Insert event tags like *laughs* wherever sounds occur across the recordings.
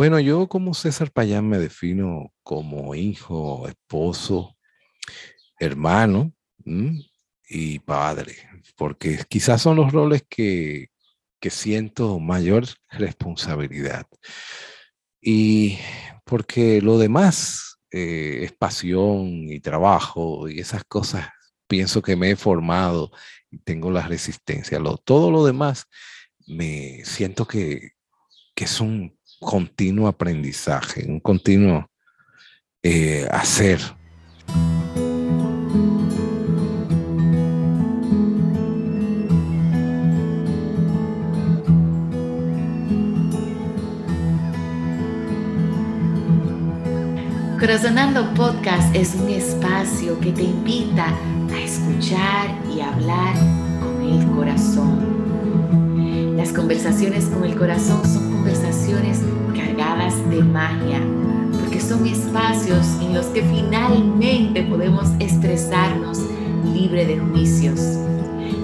Bueno, yo como César Payán me defino como hijo, esposo, hermano y padre, porque quizás son los roles que, siento mayor responsabilidad. Y porque lo demás eh, es pasión y trabajo y esas cosas, pienso que me he formado y tengo la resistencia. Todo lo demás me siento que, que es un continuo aprendizaje, un continuo eh, hacer. Corazonando Podcast es un espacio que te invita a escuchar y hablar con el corazón. Las conversaciones con el corazón son conversaciones cargadas de magia, porque son espacios en los que finalmente podemos expresarnos libre de juicios.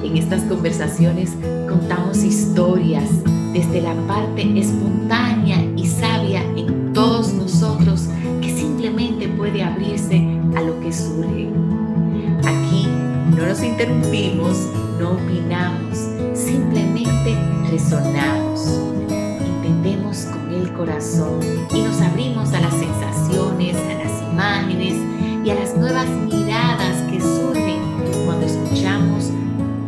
En estas conversaciones contamos historias desde la parte espontánea y sabia en todos nosotros puede abrirse a lo que surge. Aquí no nos interrumpimos, no opinamos, simplemente resonamos. Entendemos con el corazón y nos abrimos a las sensaciones, a las imágenes y a las nuevas miradas que surgen cuando escuchamos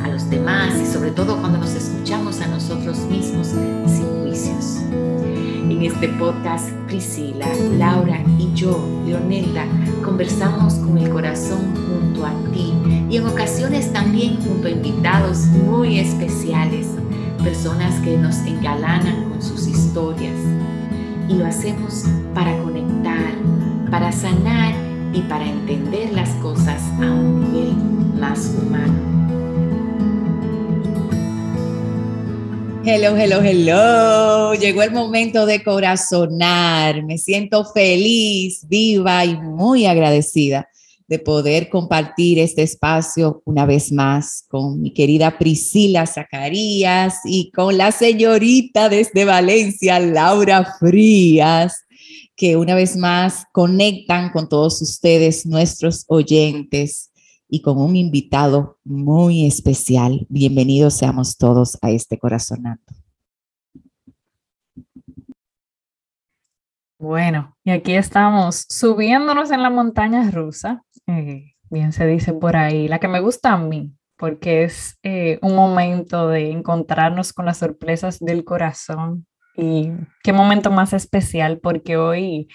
a los demás sobre todo cuando nos escuchamos a nosotros mismos sin juicios. En este podcast, Priscila, Laura y yo, Leonelda, conversamos con el corazón junto a ti y en ocasiones también junto a invitados muy especiales, personas que nos engalanan con sus historias. Y lo hacemos para conectar, para sanar y para entender las cosas a un nivel más humano. Hello, hello, hello. Llegó el momento de corazonar. Me siento feliz, viva y muy agradecida de poder compartir este espacio una vez más con mi querida Priscila Zacarías y con la señorita desde Valencia, Laura Frías, que una vez más conectan con todos ustedes, nuestros oyentes y con un invitado muy especial. Bienvenidos seamos todos a este corazonando. Bueno, y aquí estamos subiéndonos en la montaña rusa, eh, bien se dice por ahí, la que me gusta a mí, porque es eh, un momento de encontrarnos con las sorpresas del corazón. Y qué momento más especial, porque hoy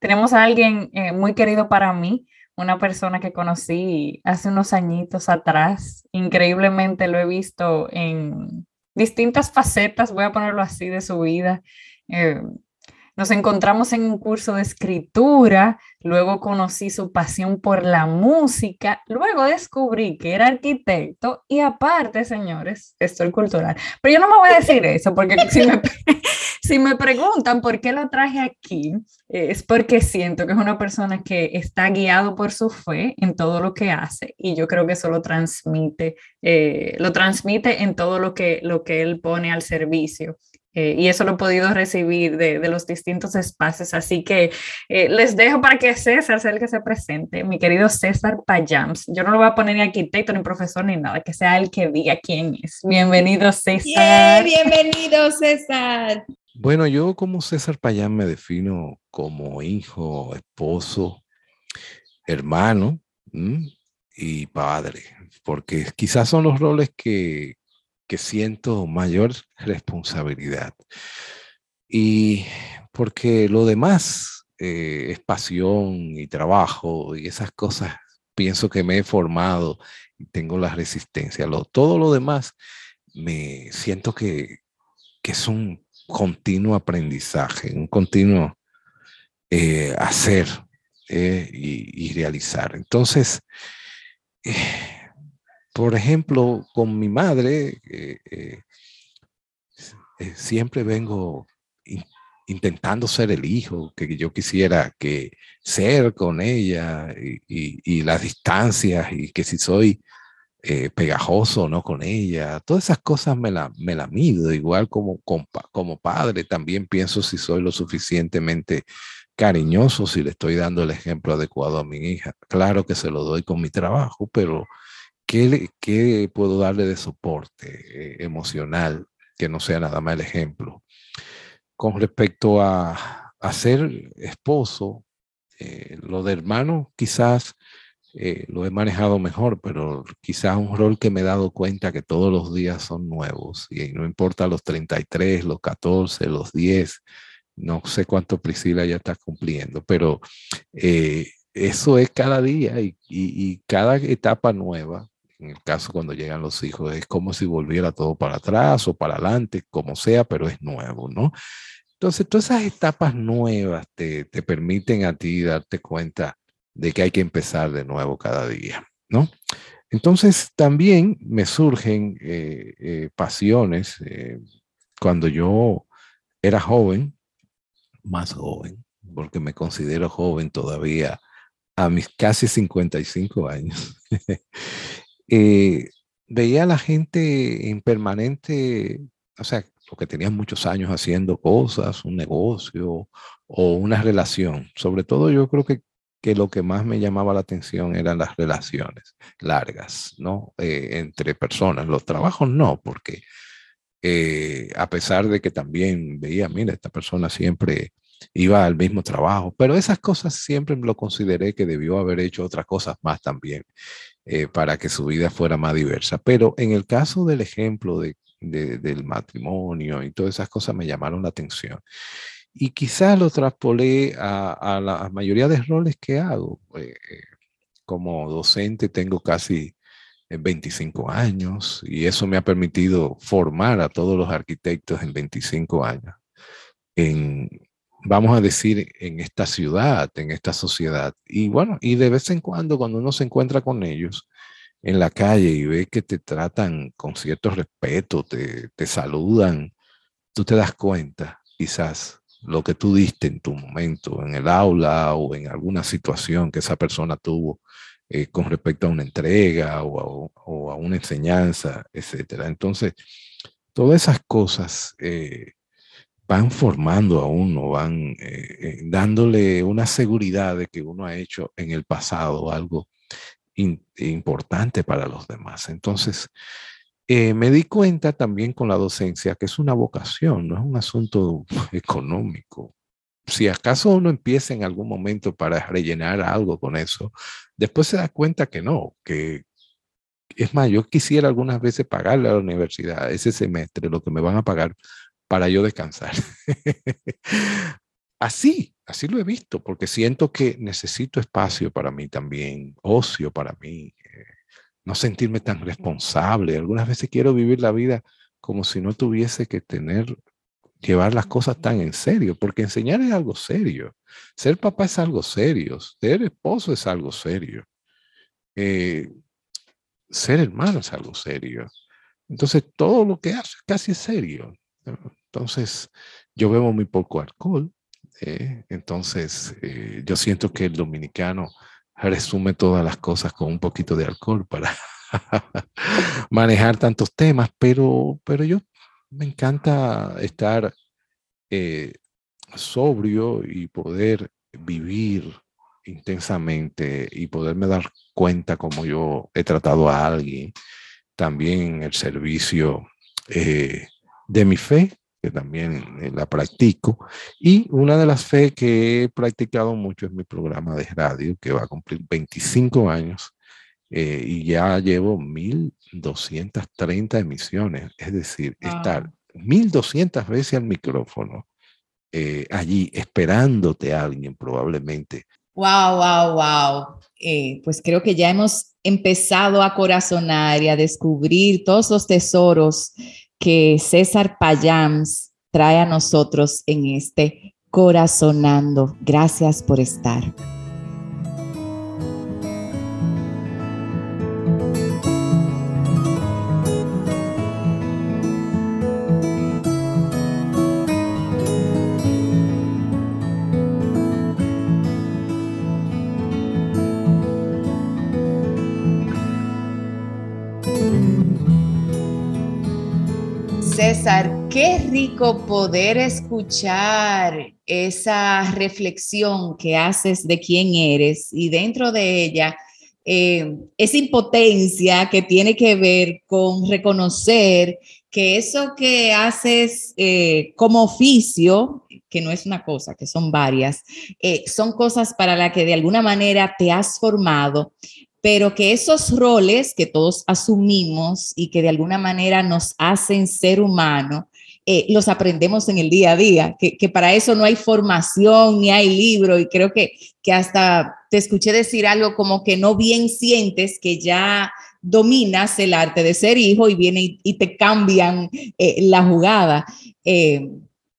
tenemos a alguien eh, muy querido para mí, una persona que conocí hace unos añitos atrás. Increíblemente lo he visto en distintas facetas, voy a ponerlo así, de su vida. Eh, nos encontramos en un curso de escritura, luego conocí su pasión por la música, luego descubrí que era arquitecto y aparte, señores, estoy cultural. Pero yo no me voy a decir *laughs* eso porque si me, *laughs* si me preguntan por qué lo traje aquí, es porque siento que es una persona que está guiado por su fe en todo lo que hace y yo creo que eso lo transmite, eh, lo transmite en todo lo que, lo que él pone al servicio. Eh, y eso lo he podido recibir de, de los distintos espacios. Así que eh, les dejo para que César sea el que se presente, mi querido César Payams. Yo no lo voy a poner ni arquitecto, ni profesor, ni nada, que sea el que diga quién es. Bienvenido, César. bienvenido, César. Bueno, yo como César Payán me defino como hijo, esposo, hermano y padre, porque quizás son los roles que, que siento mayor responsabilidad. Y porque lo demás eh, es pasión y trabajo y esas cosas, pienso que me he formado y tengo la resistencia. Lo, todo lo demás me siento que, es un continuo aprendizaje, un continuo eh, hacer eh, y, realizar. Entonces, por ejemplo, con mi madre, eh, eh, eh, siempre vengo intentando ser el hijo que yo quisiera que ser con ella y, las distancias y que si soy pegajoso no con ella. Todas esas cosas me la, me la mido, igual como, como padre también pienso si soy lo suficientemente cariñoso, si le estoy dando el ejemplo adecuado a mi hija. Claro que se lo doy con mi trabajo, pero ¿qué, qué puedo darle de soporte eh, emocional que no sea nada más el ejemplo? Con respecto a, a ser esposo, eh, lo de hermano quizás eh, lo he manejado mejor, pero quizás un rol que me he dado cuenta que todos los días son nuevos y no importa los 33, los 14, los 10, no sé cuánto Priscila ya está cumpliendo, pero eh, eso es cada día y, cada etapa nueva, en el caso cuando llegan los hijos, es como si volviera todo para atrás o para adelante, como sea, pero es nuevo, ¿no? Entonces, todas esas etapas nuevas te, te permiten a ti darte cuenta de que hay que empezar de nuevo cada día, ¿no? Entonces, también me surgen eh, eh, pasiones. cuando yo era joven, más joven, porque me considero joven todavía a mis casi 55 años, *laughs* eh, veía a la gente en permanente, o sea, lo que tenían muchos años haciendo cosas, un negocio o una relación. Sobre todo yo creo que, que lo que más me llamaba la atención eran las relaciones largas, ¿no? Eh, entre personas. Los trabajos no, porque eh, a pesar de que también veía, mira, esta persona siempre iba al mismo trabajo, pero esas cosas siempre lo consideré que debió haber hecho otras cosas más también eh, para que su vida fuera más diversa. Pero en el caso del ejemplo de, del matrimonio y todas esas cosas me llamaron la atención. Y quizás lo traspolé a, la mayoría de roles que hago. Eh, como docente tengo casi 25 años y eso me ha permitido formar a todos los arquitectos en 25 años. Vamos a decir, en esta ciudad, en esta sociedad. Y bueno, y de vez en cuando, cuando uno se encuentra con ellos en la calle y ve que te tratan con cierto respeto, te, te saludan, tú te das cuenta, quizás, lo que tú diste en tu momento, en el aula o en alguna situación que esa persona tuvo eh, con respecto a una entrega o a, una enseñanza, etcétera. Entonces, todas esas cosas eh, van formando a uno, van eh, dándole una seguridad de que uno ha hecho en el pasado algo importante para los demás. Entonces, me di cuenta también con la docencia que es una vocación, no es un asunto *laughs* económico si acaso uno empieza en algún momento para rellenar algo con eso, después se da cuenta que no, que es más, yo quisiera algunas veces pagarle a la universidad ese semestre lo que me van a pagar para yo descansar. *laughs* así, así lo he visto, porque siento que necesito espacio para mí también, ocio para mí, eh, no sentirme tan responsable. Algunas veces quiero vivir la vida como si no tuviese que tener llevar las cosas tan en serio, porque enseñar es algo serio, ser papá es algo serio, ser esposo es algo serio, eh, ser hermano es algo serio. Entonces, todo lo que hace casi es serio. Entonces, yo bebo muy poco alcohol. Eh, entonces, eh, yo siento que el dominicano resume todas las cosas con un poquito de alcohol para *laughs* manejar tantos temas, pero, pero yo me encanta estar eh, sobrio y poder vivir intensamente y poderme dar cuenta como yo he tratado a alguien, también el servicio de mi fe, que también eh, la practico, y una de las fe que he practicado mucho es mi programa de radio, que va a cumplir 25 años, y ya llevo 1230 emisiones, es decir, estar 1200 veces al micrófono eh, allí esperándote a alguien probablemente. Wow, wow, wow. Eh, pues creo que ya hemos empezado a corazonar y a descubrir todos los tesoros que César Payams trae a nosotros en este corazonando. Gracias por estar. Qué rico poder escuchar esa reflexión que haces de quién eres y dentro de ella eh, esa impotencia que tiene que ver con reconocer que eso que haces eh, como oficio, que no es una cosa, que son varias, eh, son cosas para las que de alguna manera te has formado, pero que esos roles que todos asumimos y que de alguna manera nos hacen ser humano, eh, los aprendemos en el día a día, que, para eso no hay formación ni hay libro y creo que, que hasta te escuché decir algo como que no bien sientes que ya dominas el arte de ser hijo y viene y, te cambian eh, la jugada. Eh,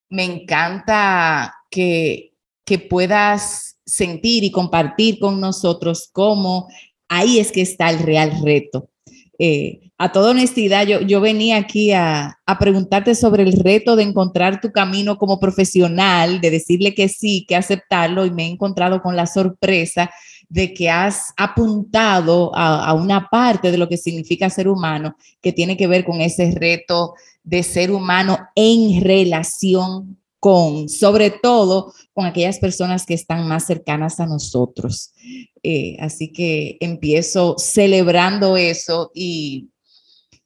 me encanta que, que puedas sentir y compartir con nosotros cómo ahí es que está el real reto. Eh, a toda honestidad, yo, yo venía aquí a, a, preguntarte sobre el reto de encontrar tu camino como profesional, de decirle que sí, que aceptarlo, y me he encontrado con la sorpresa de que has apuntado a, a una parte de lo que significa ser humano, que tiene que ver con ese reto de ser humano en relación con, sobre todo con aquellas personas que están más cercanas a nosotros. Eh, así que empiezo celebrando eso y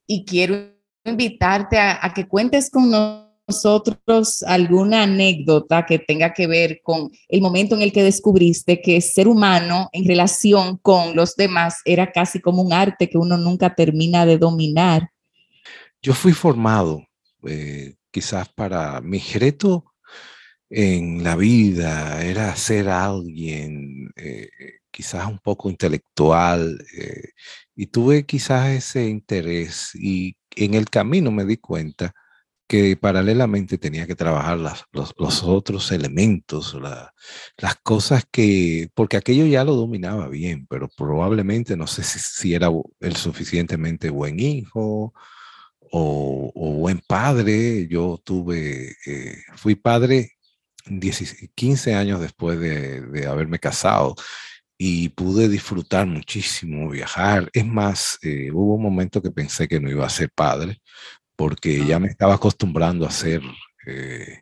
y quiero invitarte a, que cuentes con nosotros alguna anécdota que tenga que ver con el momento en el que descubriste que ser humano en relación con los demás era casi como un arte que uno nunca termina de dominar. Yo fui formado eh, quizás para mi reto en la vida era ser alguien eh, quizás un poco intelectual, eh, y tuve quizás ese interés y en el camino me di cuenta que paralelamente tenía que trabajar las, los, otros elementos, las cosas que, porque aquello ya lo dominaba bien, pero probablemente no sé si, era el suficientemente buen hijo o, buen padre. Yo tuve, eh, fui padre 15 años después de, de haberme casado y pude disfrutar muchísimo, viajar. Es más, eh, hubo un momento que pensé que no iba a ser padre, porque ya me estaba acostumbrando a ser eh,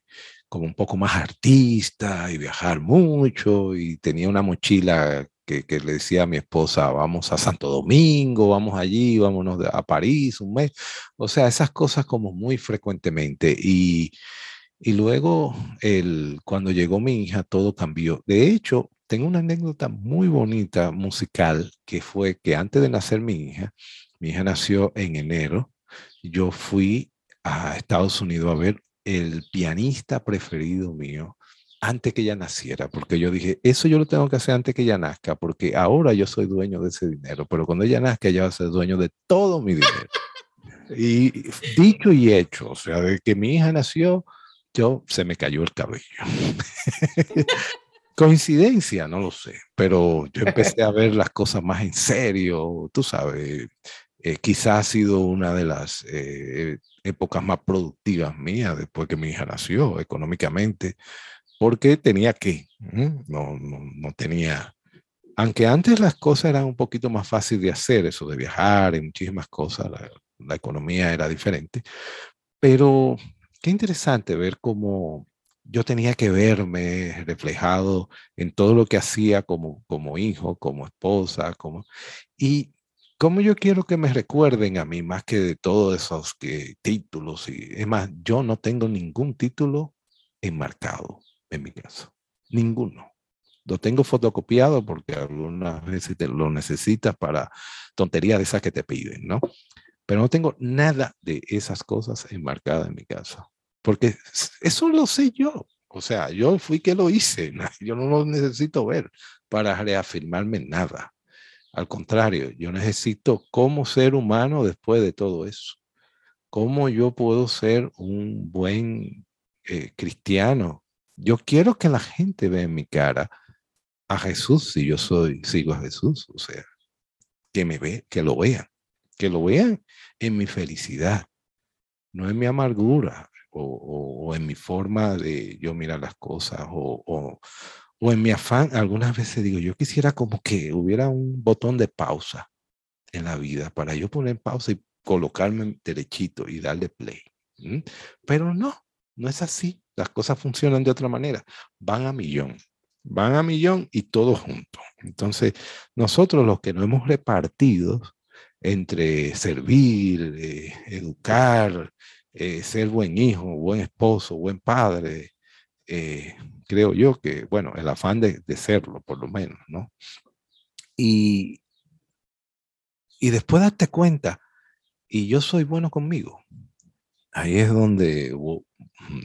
como un poco más artista y viajar mucho y tenía una mochila que, que, le decía a mi esposa, vamos a Santo Domingo, vamos allí, vámonos a París un mes. O sea, esas cosas como muy frecuentemente. Y, y luego, el, cuando llegó mi hija, todo cambió. De hecho, tengo una anécdota muy bonita musical que fue que antes de nacer mi hija, mi hija nació en enero, yo fui a Estados Unidos a ver el pianista preferido mío antes que ella naciera, porque yo dije, eso yo lo tengo que hacer antes que ella nazca, porque ahora yo soy dueño de ese dinero, pero cuando ella nazca ella va a ser dueño de todo mi dinero. *laughs* Y dicho y hecho, o sea, de que mi hija nació, yo se me cayó el cabello. *laughs* Coincidencia, no lo sé, pero yo empecé a ver las cosas más en serio, tú sabes, eh, quizás ha sido una de las eh, épocas más productivas mías después que mi hija nació económicamente, porque tenía que, no, no, no, tenía, aunque antes las cosas eran un poquito más fáciles de hacer, eso de viajar y muchísimas cosas, la, la economía era diferente, pero qué interesante ver cómo yo tenía que verme reflejado en todo lo que hacía como, como hijo, como esposa, como... Y como yo quiero que me recuerden a mí más que de todos esos que, títulos. Y, es más, yo no tengo ningún título enmarcado en mi caso. Ninguno. Lo tengo fotocopiado porque algunas veces te lo necesitas para tonterías de esas que te piden, ¿no? Pero no tengo nada de esas cosas enmarcadas en mi caso porque eso lo sé yo. O sea, yo fui que lo hice, *laughs* yo no lo necesito ver para reafirmarme nada. Al contrario, yo necesito cómo ser humano después de todo eso. ¿Cómo yo puedo ser un buen eh, cristiano? Yo quiero que la gente vea en mi cara a Jesús si yo soy, sigo a Jesús. O sea, que me ve, que lo vean, que lo vean en mi felicidad, no en mi amargura, o, en mi forma de yo mirar las cosas o, o, en mi afán, algunas veces digo, yo quisiera como que hubiera un botón de pausa en la vida para yo poner pausa y colocarme derechito y darle play. Pero no, no es así. Las cosas funcionan de otra manera. Van a millón. Van a millón y todos juntos. Entonces, nosotros los que no hemos repartido entre servir, eh, educar, eh, ser buen hijo, buen esposo, buen padre, eh, creo yo que, bueno, el afán de, serlo, por lo menos, ¿no? Y, y después darte cuenta, y yo soy bueno conmigo. Ahí es donde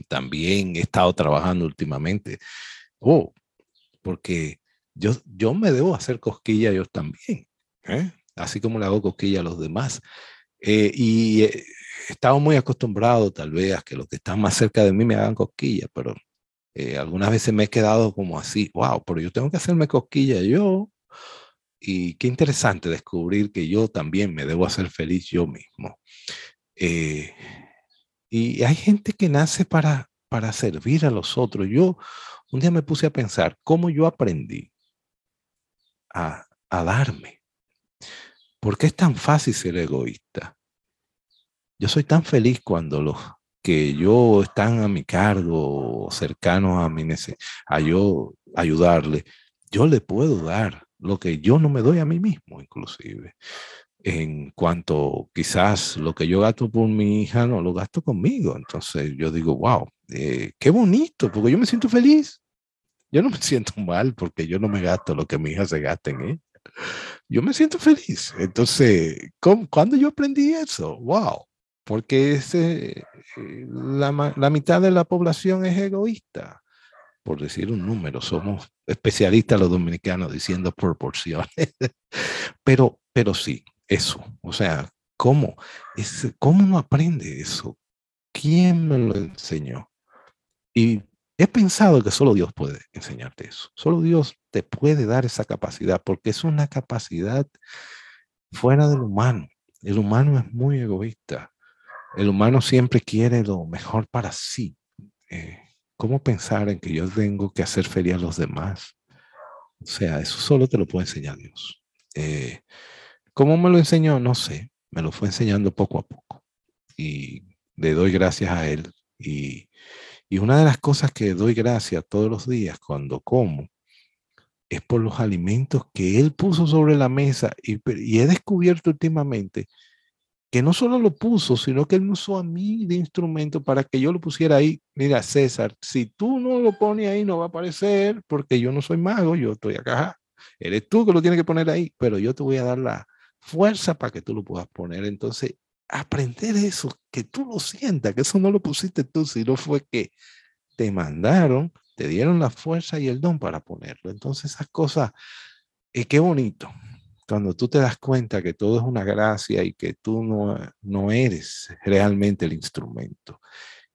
también he estado trabajando últimamente. Oh, porque yo, yo me debo hacer cosquilla yo también, ¿eh? así como le hago cosquilla a los demás. Eh, y he estado muy acostumbrado tal vez a que los que están más cerca de mí me hagan cosquilla, pero eh, algunas veces me he quedado como así, wow, pero yo tengo que hacerme cosquilla yo. Y qué interesante descubrir que yo también me debo hacer feliz yo mismo. y hay gente que nace para, para servir a los otros. Yo un día me puse a pensar cómo yo aprendí a, darme. ¿Por qué es tan fácil ser egoísta? Yo soy tan feliz cuando los que yo están a mi cargo, cercanos a mi a yo ayudarle, yo le puedo dar lo que yo no me doy a mí mismo, inclusive. En cuanto quizás lo que yo gasto por mi hija no lo gasto conmigo. Entonces yo digo, wow, eh, qué bonito, porque yo me siento feliz. Yo no me *laughs* siento mal porque yo no me gasto lo que mi hija se gasta en ella. Yo me siento feliz. Entonces, cuando yo aprendí eso? ¡Wow! Porque ese, eh, la, la mitad de la población es egoísta. Por decir un número, somos especialistas los dominicanos diciendo proporciones. *laughs* pero, pero sí, eso. O sea, ¿cómo? Es, ¿Cómo no aprende eso? ¿Quién me lo enseñó? Y He pensado que solo Dios puede enseñarte eso. Solo Dios te puede dar esa capacidad porque es una capacidad fuera del humano. El humano es muy egoísta. El humano siempre quiere lo mejor para sí. Eh, ¿Cómo pensar en que yo tengo que hacer feliz a los demás? O sea, eso solo te lo puede enseñar Dios. Eh, ¿Cómo me lo enseñó? No sé. Me lo fue enseñando poco a poco. Y le doy gracias a Él. Y y una de las cosas que doy gracias todos los días cuando como es por los alimentos que Él puso sobre la mesa y, he descubierto últimamente que no solo lo puso, sino que Él me usó a mí de instrumento para que yo lo pusiera ahí. Mira, César, si tú no lo pones ahí, no va a aparecer porque yo no soy mago, yo estoy acá. Eres tú que lo tienes que poner ahí, pero yo te voy a dar la fuerza para que tú lo puedas poner. Entonces, aprender eso, que tú lo sientas, que eso no lo pusiste tú, sino fue que te mandaron, te dieron la fuerza y el don para ponerlo. Entonces esas cosas, eh, qué bonito, cuando tú te das cuenta que todo es una gracia y que tú no, no eres realmente el instrumento.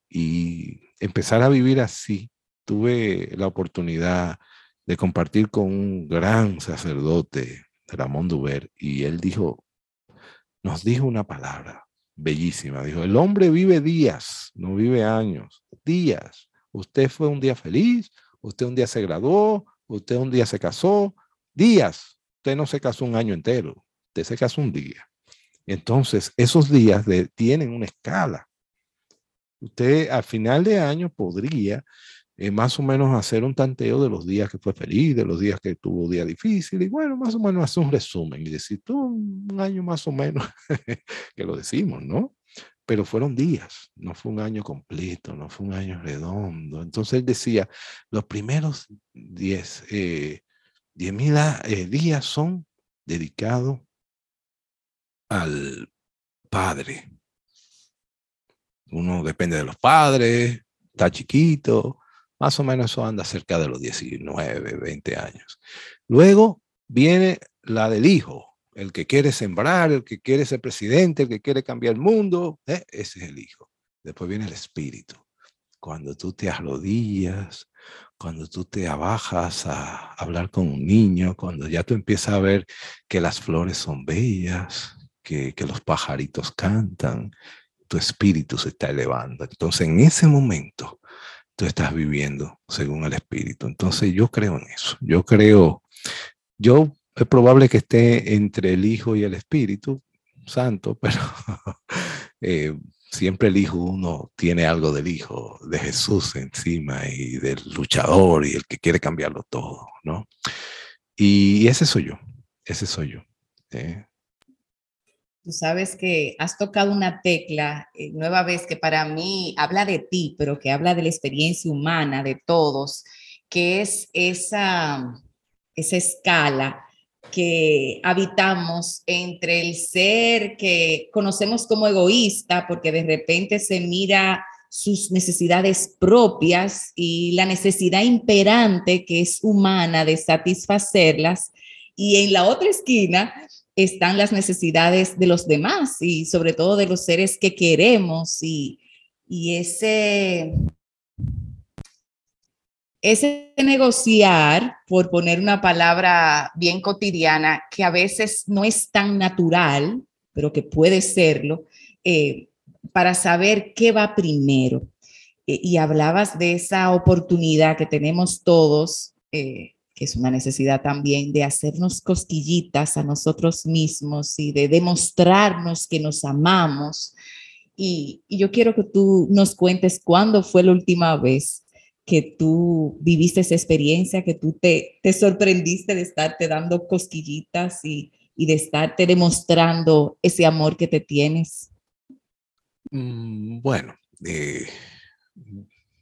Y empezar a vivir así, tuve la oportunidad de compartir con un gran sacerdote, Ramón Duber, y él dijo, nos dijo una palabra, bellísima. Dijo, el hombre vive días, no vive años, días. Usted fue un día feliz, usted un día se graduó, usted un día se casó, días. Usted no se casó un año entero, usted se casó un día. Entonces, esos días tienen una escala. Usted al final de año podría eh, más o menos hacer un tanteo de los días que fue feliz, de los días que tuvo día difícil, y bueno, más o menos hacer un resumen y decir, tú un año más o menos, *laughs* que lo decimos, ¿no? Pero fueron días, no fue un año completo, no fue un año redondo. Entonces él decía, los primeros 10 eh, mil eh, días son dedicados al Padre. Uno depende de los padres, está chiquito, más o menos eso anda cerca de los 19, 20 años. Luego viene la del hijo, el que quiere sembrar, el que quiere ser presidente, el que quiere cambiar el mundo, ¿eh? ese es el hijo. Después viene el espíritu. Cuando tú te arrodillas, cuando tú te abajas a hablar con un niño, cuando ya tú empiezas a ver que las flores son bellas, que, que los pajaritos cantan, tu espíritu se está elevando. Entonces en ese momento tú estás viviendo según el Espíritu. Entonces yo creo en eso. Yo creo, yo es probable que esté entre el Hijo y el Espíritu Santo, pero *laughs* eh, siempre el hijo uno tiene algo del hijo de Jesús encima y del luchador y el que quiere cambiarlo todo, ¿no? Y ese soy yo, ese soy yo. ¿eh? Tú sabes que has tocado una tecla, eh, nueva vez, que para mí habla de ti, pero que habla de la experiencia humana de todos, que es esa, esa escala que habitamos entre el ser que conocemos como egoísta, porque de repente se mira sus necesidades propias y la necesidad imperante que es humana de satisfacerlas, y en la otra esquina están las necesidades de los demás y sobre todo de los seres que queremos y, ese, ese negociar, por poner una palabra bien cotidiana, que a veces no es tan natural, pero que puede serlo, eh, para saber qué va primero. Eh, y hablabas de esa oportunidad que tenemos todos eh, que es una necesidad también de hacernos cosquillitas a nosotros mismos y de demostrarnos que nos amamos. Y, yo quiero que tú nos cuentes cuándo fue la última vez que tú viviste esa experiencia, que tú te, te sorprendiste de estarte dando cosquillitas y, y de estarte demostrando ese amor que te tienes. Mm, bueno, eh,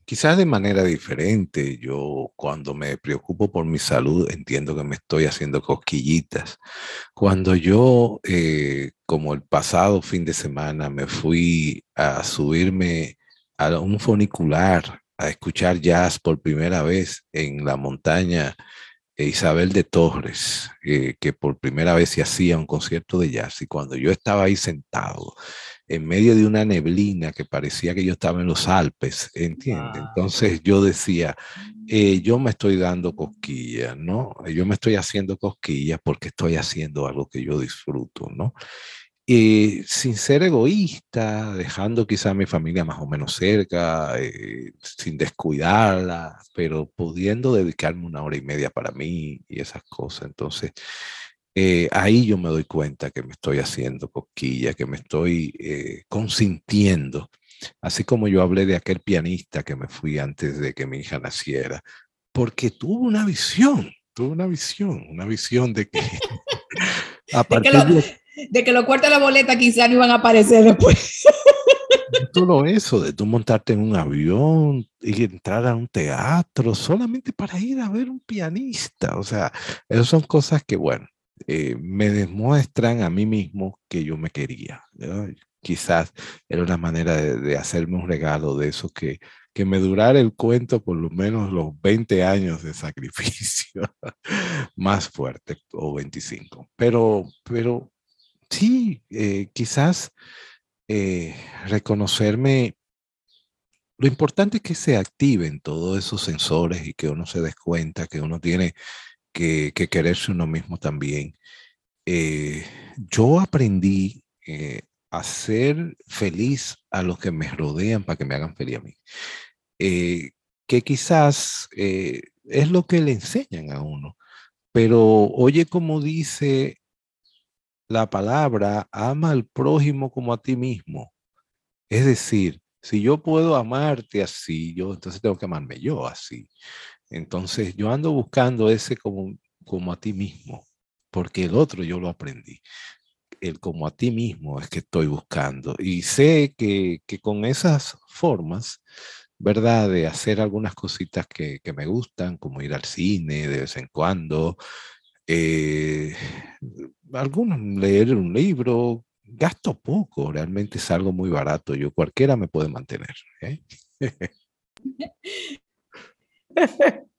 Quizás de manera diferente, yo cuando me preocupo por mi salud entiendo que me estoy haciendo cosquillitas. Cuando yo, eh, como el pasado fin de semana, me fui a subirme a un funicular a escuchar jazz por primera vez en la montaña Isabel de Torres, eh, que por primera vez se hacía un concierto de jazz. Y cuando yo estaba ahí sentado, en medio de una neblina que parecía que yo estaba en los Alpes, ¿entiendes? Entonces yo decía, eh, yo me estoy dando cosquillas, ¿no? Yo me estoy haciendo cosquillas porque estoy haciendo algo que yo disfruto, ¿no? Y sin ser egoísta, dejando quizá a mi familia más o menos cerca, eh, sin descuidarla, pero pudiendo dedicarme una hora y media para mí y esas cosas. Entonces, eh, ahí yo me doy cuenta que me estoy haciendo cosquilla, que me estoy eh, consintiendo. Así como yo hablé de aquel pianista que me fui antes de que mi hija naciera, porque tuvo una visión, tuvo una visión, una visión de que... *laughs* de, que lo, cuartos de la boleta quizá no iban a aparecer después. *laughs* todo eso, de tú montarte en un avión y entrar a un teatro solamente para ir a ver un pianista. O sea, esas son cosas que, bueno, eh, me demuestran a mí mismo que yo me quería. Quizás era una manera de, hacerme un regalo de eso que, que me durara el cuento por lo menos los 20 años de sacrificio *laughs* más fuerte o 25. Pero, pero sí, eh, quizás eh, reconocerme lo importante es que se activen todos esos sensores y que uno se des cuenta que uno tiene que, quererse uno mismo también. Eh, yo aprendí a ser feliz a los que me rodean para que me hagan feliz a mí. Que quizás es lo que le enseñan a uno. Pero oye como dice la palabra, ama al prójimo como a ti mismo. Es decir, si yo puedo amarte así, yo entonces tengo que amarme yo así. Entonces yo ando buscando ese como, como a ti mismo, porque el otro yo lo aprendí. El como a ti mismo es que estoy buscando. Y sé que, con esas formas, ¿verdad? De hacer algunas cositas que, me gustan, como ir al cine de vez en cuando, eh, algunos leer un libro, gasto poco, realmente es algo muy barato. Yo cualquiera me puede mantener. ¿eh? *laughs*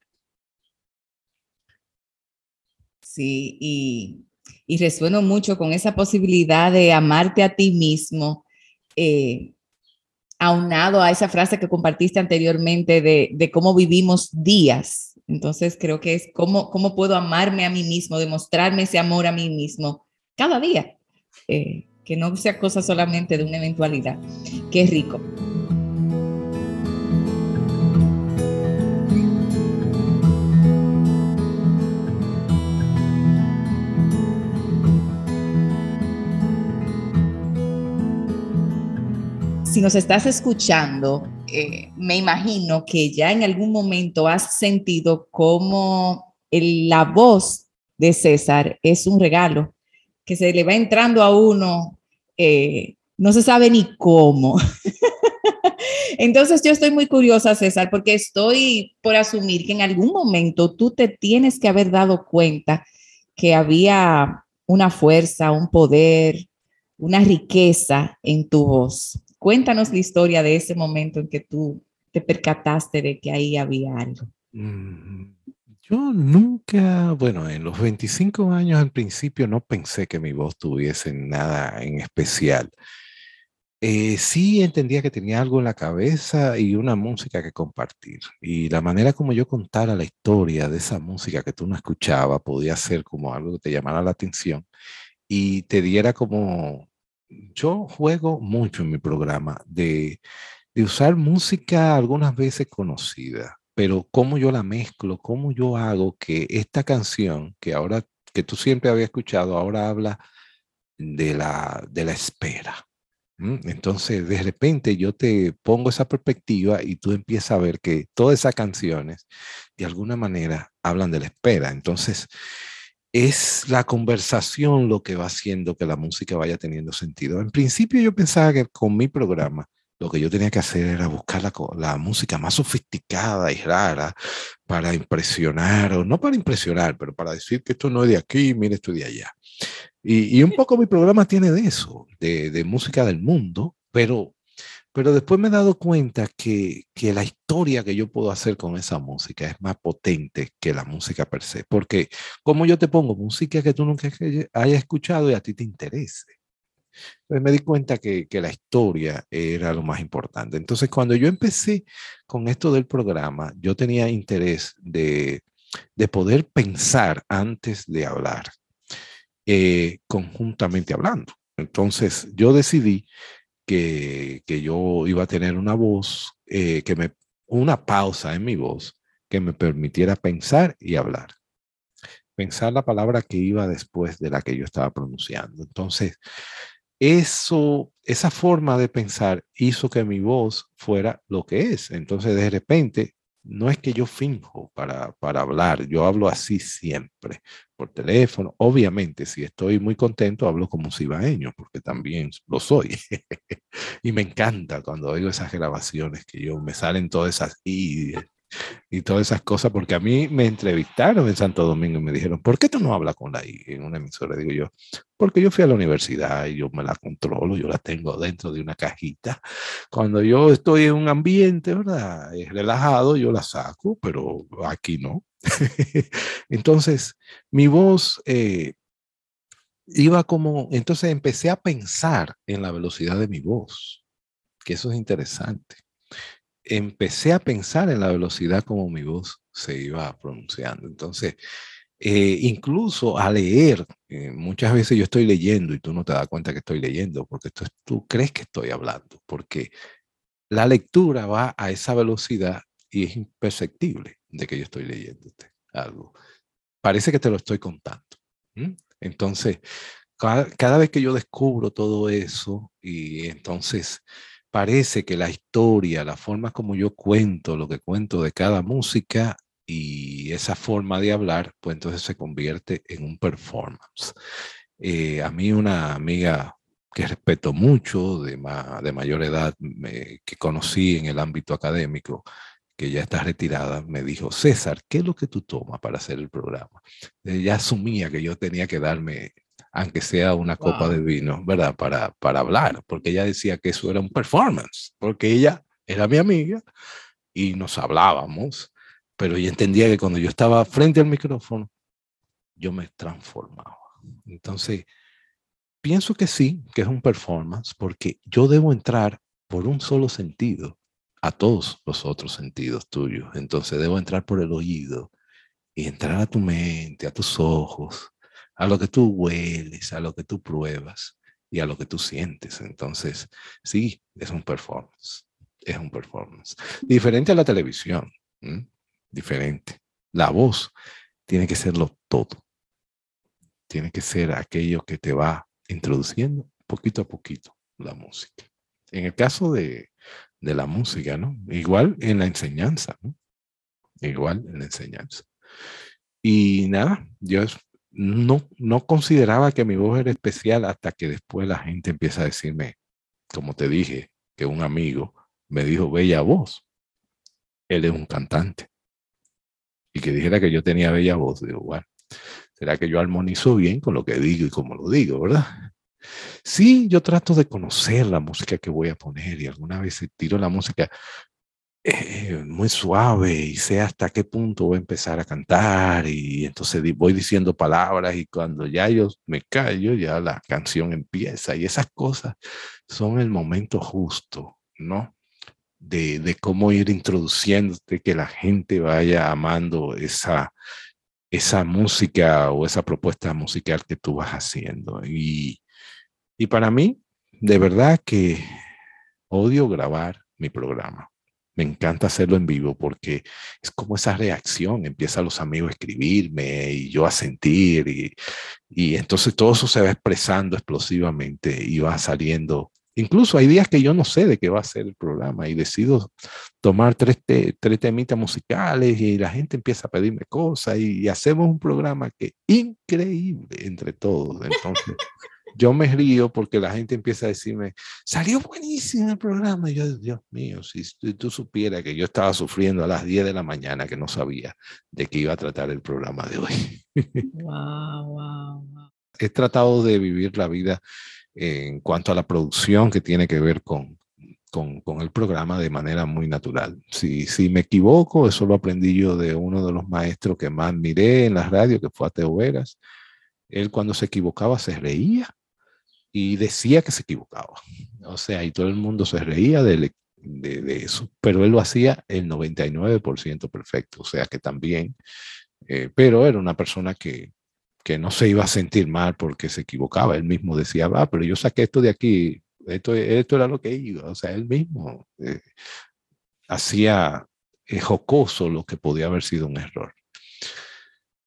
Sí, y, y, resueno mucho con esa posibilidad de amarte a ti mismo, eh, aunado a esa frase que compartiste anteriormente de, cómo vivimos días. Entonces creo que es cómo, cómo puedo amarme a mí mismo, demostrarme ese amor a mí mismo cada día, eh, que no sea cosa solamente de una eventualidad. Qué rico. si nos estás escuchando, eh, me imagino que ya en algún momento has sentido como la voz de César es un regalo, que se le va entrando a uno, eh, no se sabe ni cómo. *laughs* Entonces yo estoy muy curiosa, César, porque estoy por asumir que en algún momento tú te tienes que haber dado cuenta que había una fuerza, un poder, una riqueza en tu voz. Cuéntanos la historia de ese momento en que tú te percataste de que ahí había algo. Mm, yo nunca, bueno, en los 25 años al principio no pensé que mi voz tuviese nada en especial. Eh, sí entendía que tenía algo en la cabeza y una música que compartir. Y la manera como yo contara la historia de esa música que tú no escuchabas podía ser como algo que te llamara la atención y te diera como... Yo juego mucho en mi programa de, de usar música algunas veces conocida, pero cómo yo la mezclo, cómo yo hago que esta canción que ahora, que tú siempre habías escuchado, ahora habla de la, de la espera entonces, de repente yo te pongo esa perspectiva y tú empiezas a ver que todas esas canciones, de alguna manera, hablan de la espera. Entonces, es la conversación lo que va haciendo que la música vaya teniendo sentido. En principio yo pensaba que con mi programa lo que yo tenía que hacer era buscar la, la, música más sofisticada y rara para impresionar, o no para impresionar, pero para decir que esto no es de aquí, mire, esto es de allá. Y, un poco mi programa tiene de eso, de, música del mundo, pero, pero después me he dado cuenta que, que, la historia que yo puedo hacer con esa música es más potente que la música per se. Porque como yo te pongo música que tú nunca hayas escuchado y a ti te interese. Entonces me di cuenta que, que, la historia era lo más importante. Entonces cuando yo empecé con esto del programa, yo tenía interés de, de poder pensar antes de hablar. Eh, conjuntamente hablando. Entonces yo decidí que, que, yo iba a tener una voz, eh, que me, una pausa en mi voz que me permitiera pensar y hablar. Pensar la palabra que iba después de la que yo estaba pronunciando. Entonces, eso, esa forma de pensar hizo que mi voz fuera lo que es. Entonces, de repente, no es que yo finjo para, para hablar, yo hablo así siempre, por teléfono. Obviamente, si estoy muy contento, hablo como un cibaeño, porque también lo soy. *laughs* y me encanta cuando oigo esas grabaciones que yo me salen todas esas y y todas esas cosas, porque a mí me entrevistaron en Santo Domingo y me dijeron, ¿por qué tú no hablas con la I en una emisora? Digo yo, porque yo fui a la universidad y yo me la controlo, yo la tengo dentro de una cajita. Cuando yo estoy en un ambiente, ¿verdad? Es relajado, yo la saco, pero aquí no. *laughs* entonces, mi voz eh, iba como, entonces empecé a pensar en la velocidad de mi voz, que eso es interesante empecé a pensar en la velocidad como mi voz se iba pronunciando. Entonces, eh, incluso a leer, eh, muchas veces yo estoy leyendo y tú no te das cuenta que estoy leyendo, porque tú, tú crees que estoy hablando, porque la lectura va a esa velocidad y es imperceptible de que yo estoy leyendo algo. Parece que te lo estoy contando. Entonces, cada, cada, vez que yo descubro todo eso y entonces parece que la historia, la forma como yo cuento, lo que cuento de cada música y esa forma de hablar, pues entonces se convierte en un performance. Eh, a mí una amiga que respeto mucho, de, de mayor edad, que conocí en el ámbito académico, que ya está retirada, me dijo, César, ¿qué es lo que tú tomas para hacer el programa? Ella asumía que yo tenía que darme aunque sea una copa de vino, ¿verdad? Para, para hablar, porque ella decía que eso era un performance, porque ella era mi amiga y nos hablábamos, pero ella entendía que cuando yo estaba frente al micrófono, yo me transformaba. Entonces, pienso que sí, que es un performance, porque yo debo entrar por un solo sentido a todos los otros sentidos tuyos. Entonces, debo entrar por el oído y entrar a tu mente, a tus ojos, a lo que tú hueles, a lo que tú pruebas y a lo que tú sientes. Entonces, sí, es un performance, es un performance. Diferente a la televisión, diferente. La voz tiene que serlo todo. Tiene que ser aquello que te va introduciendo poquito a poquito la música. En el caso de, de la música, ¿no? Igual en la enseñanza. Igual en la enseñanza. Y nada, yo no, no consideraba que mi voz era especial hasta que después la gente empieza a decirme, como te dije, que un amigo me dijo, bella voz. Él es un cantante. Y que dijera que yo tenía bella voz. Digo, bueno, ¿será que yo armonizo bien con lo que digo y como lo digo, verdad? Sí, yo trato de conocer la música que voy a poner y alguna vez tiro la música eh, muy suave y sé hasta qué punto voy a empezar a cantar y entonces voy diciendo palabras y cuando ya yo me callo, ya la canción empieza y esas cosas son el momento justo, ¿no? De, de cómo ir introduciéndote, que la gente vaya amando esa, esa música o esa propuesta musical que tú vas haciendo. Y, y para mí, de verdad que odio grabar mi programa. Me encanta hacerlo en vivo porque es como esa reacción, empiezan los amigos a escribirme y yo a sentir y, y entonces todo eso se va expresando explosivamente y va saliendo. Incluso hay días que yo no sé de qué va a ser el programa y decido tomar tres, tres temitas musicales y la gente empieza a pedirme cosas y, y hacemos un programa que increíble entre todos. Entonces yo me río porque la gente empieza a decirme, salió buenísimo el programa. Y yo, Dios mío, si tú supieras que yo estaba sufriendo a las 10 de la mañana que no sabía de qué iba a tratar el programa de hoy. Wow, wow, wow. He tratado de vivir la vida en cuanto a la producción que tiene que ver con, con, con, el programa de manera muy natural. Si, si me equivoco, eso lo aprendí yo de uno de los maestros que más miré en la radio, que fue a Teo Veras. Él cuando se equivocaba se reía y decía que se equivocaba. O sea, y todo el mundo se reía de, de, eso, pero él lo hacía el 99% perfecto. O sea, que también, eh, pero era una persona que, que no se iba a sentir mal porque se equivocaba. Él mismo decía, va, pero yo saqué esto de aquí, esto, esto era lo que iba. O sea, él mismo eh, hacía eh, jocoso lo que podía haber sido un error.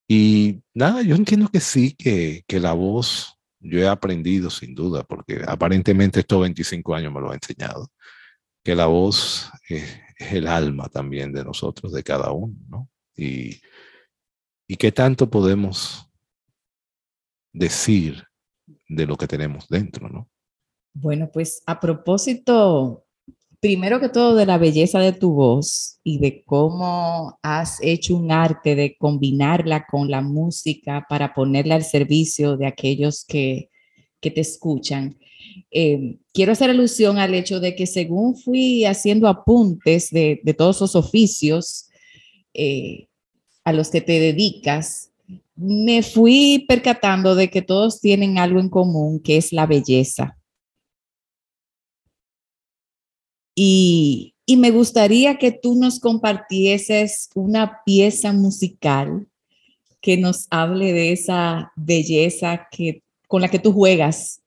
Y nada, yo entiendo que sí, que, que la voz yo he aprendido sin duda, porque aparentemente estos 25 años me lo ha enseñado, que la voz es, es el alma también de nosotros, de cada uno, ¿no? Y, y qué tanto podemos decir de lo que tenemos dentro, ¿no? Bueno, pues a propósito, primero que todo de la belleza de tu voz y de cómo has hecho un arte de combinarla con la música para ponerla al servicio de aquellos que, que te escuchan. Eh, quiero hacer alusión al hecho de que según fui haciendo apuntes de, de todos esos oficios eh, a los que te dedicas, me fui percatando de que todos tienen algo en común, que es la belleza. Y, y me gustaría que tú nos compartieses una pieza musical que nos hable de esa belleza que, con la que tú juegas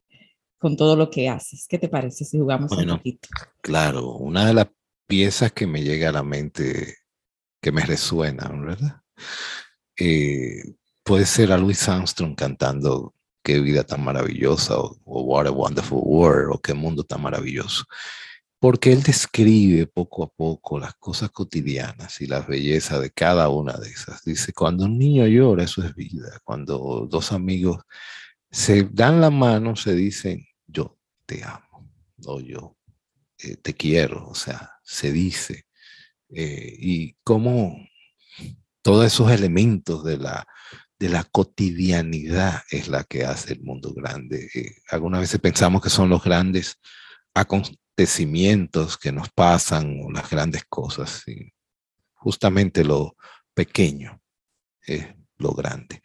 con todo lo que haces. ¿Qué te parece si jugamos Bueno, un poquito? Claro, una de las piezas que me llega a la mente, que me resuena, ¿verdad? Eh, puede ser a Louis Armstrong cantando Qué vida tan maravillosa o, o What a Wonderful World o Qué mundo tan maravilloso. Porque él describe poco a poco las cosas cotidianas y las bellezas de cada una de esas. Dice, cuando un niño llora, eso es vida. Cuando dos amigos se dan la mano, se dicen, yo te amo o yo eh, te quiero, o sea, se dice. Eh, y cómo todos esos elementos de la, de la cotidianidad es la que hace el mundo grande. Eh, algunas veces pensamos que son los grandes acontecimientos que nos pasan o las grandes cosas. Y justamente lo pequeño es lo grande.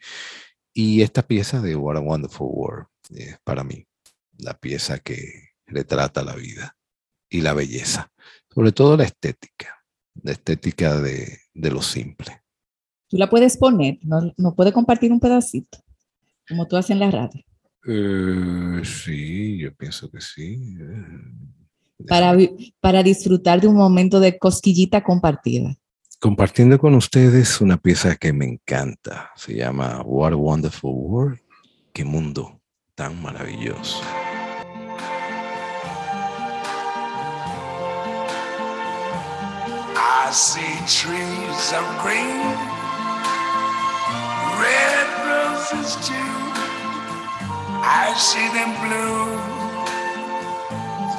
Y esta pieza de What a Wonderful World es para mí la pieza que retrata la vida y la belleza, sobre todo la estética, la estética de, de lo simple. Tú la puedes poner, no, no puedes compartir un pedacito, como tú haces en la radio, Eh, sí, yo pienso que sí. Eh, para, para disfrutar de un momento de cosquillita compartida. Compartiendo con ustedes una pieza que me encanta, se llama What a Wonderful World, qué mundo tan maravilloso. I see trees of green, red roses too. I see them blue.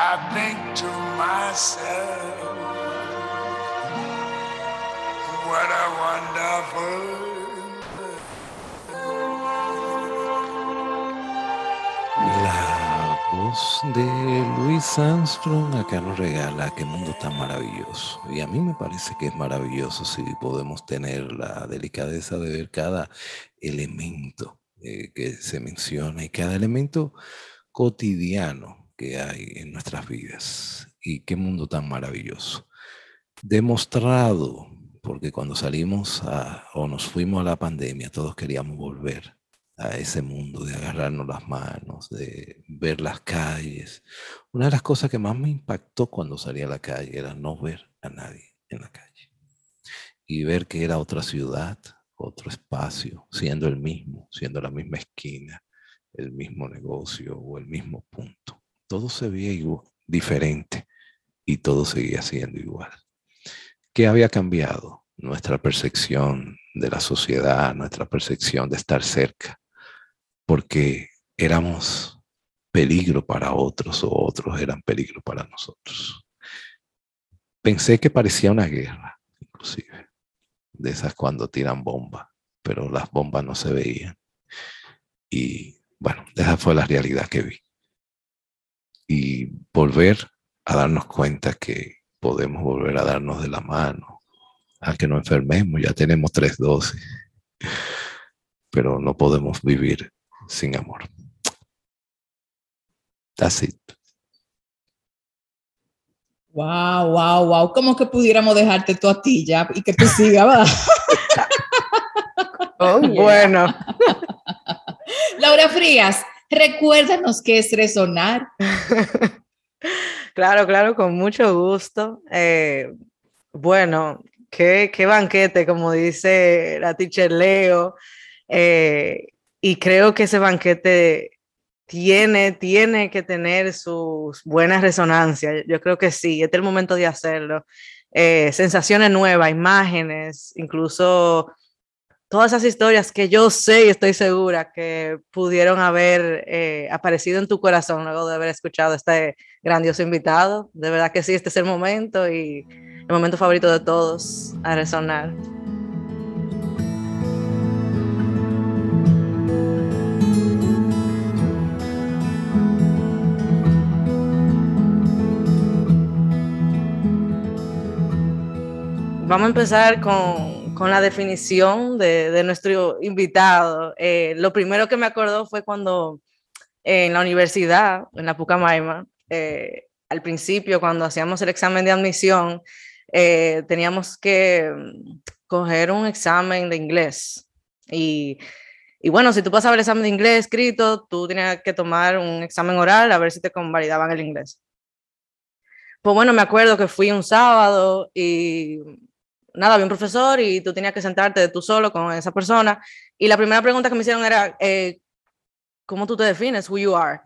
What a wonderful La voz de Luis Armstrong acá nos regala qué mundo tan maravilloso. Y a mí me parece que es maravilloso si podemos tener la delicadeza de ver cada elemento eh, que se menciona y cada elemento cotidiano que hay en nuestras vidas. Y qué mundo tan maravilloso. Demostrado, porque cuando salimos o nos fuimos a la pandemia, todos queríamos volver a ese mundo de agarrarnos las manos, de ver las calles. Una de las cosas que más me impactó cuando salí a la calle era no ver a nadie en la calle y ver que era otra ciudad, otro espacio, siendo el mismo, siendo la misma esquina, el mismo negocio o el mismo punto. Todo se veía diferente y todo seguía siendo igual. ¿Qué había cambiado? Nuestra percepción de la sociedad, nuestra percepción de estar cerca, porque éramos peligro para otros o otros eran peligro para nosotros. Pensé que parecía una guerra, inclusive, de esas cuando tiran bombas, pero las bombas no se veían. Y bueno, esa fue la realidad que vi. Y volver a darnos cuenta que podemos volver a darnos de la mano, a que no enfermemos, ya tenemos tres dosis, pero no podemos vivir sin amor. That's it. Wow, wow, wow. ¿Cómo que pudiéramos dejarte tú a ti ya y que tú sigas, ¿verdad? *laughs* Oh, yeah. Bueno, *laughs* Laura Frías, recuérdanos qué es resonar. *laughs* claro, claro, con mucho gusto. Eh, bueno, qué, banquete, como dice la teacher Leo. eh, y creo que ese banquete tiene, tiene que tener sus buenas resonancias. Yo creo que sí, este es el momento de hacerlo. Eh, sensaciones nuevas, imágenes, incluso todas esas historias que yo sé y estoy segura que pudieron haber eh, aparecido en tu corazón luego de haber escuchado a este grandioso invitado. De verdad que sí, este es el momento y el momento favorito de todos a resonar. Vamos a empezar con, con la definición de, nuestro invitado. Eh, lo primero que me acordó fue cuando eh, en la universidad, en la Pucamaima, eh, al principio, cuando hacíamos el examen de admisión, teníamos que mm, coger un examen de inglés. Y Y bueno, si tú pasabas el examen de inglés escrito, tú tenías que tomar un examen oral a ver si te convalidaban el inglés. Pues bueno, me acuerdo que fui un sábado y nada, había un profesor y tú tenías que sentarte tú solo con esa persona. Y la primera pregunta que me hicieron era, eh, ¿cómo tú te defines? Who you are.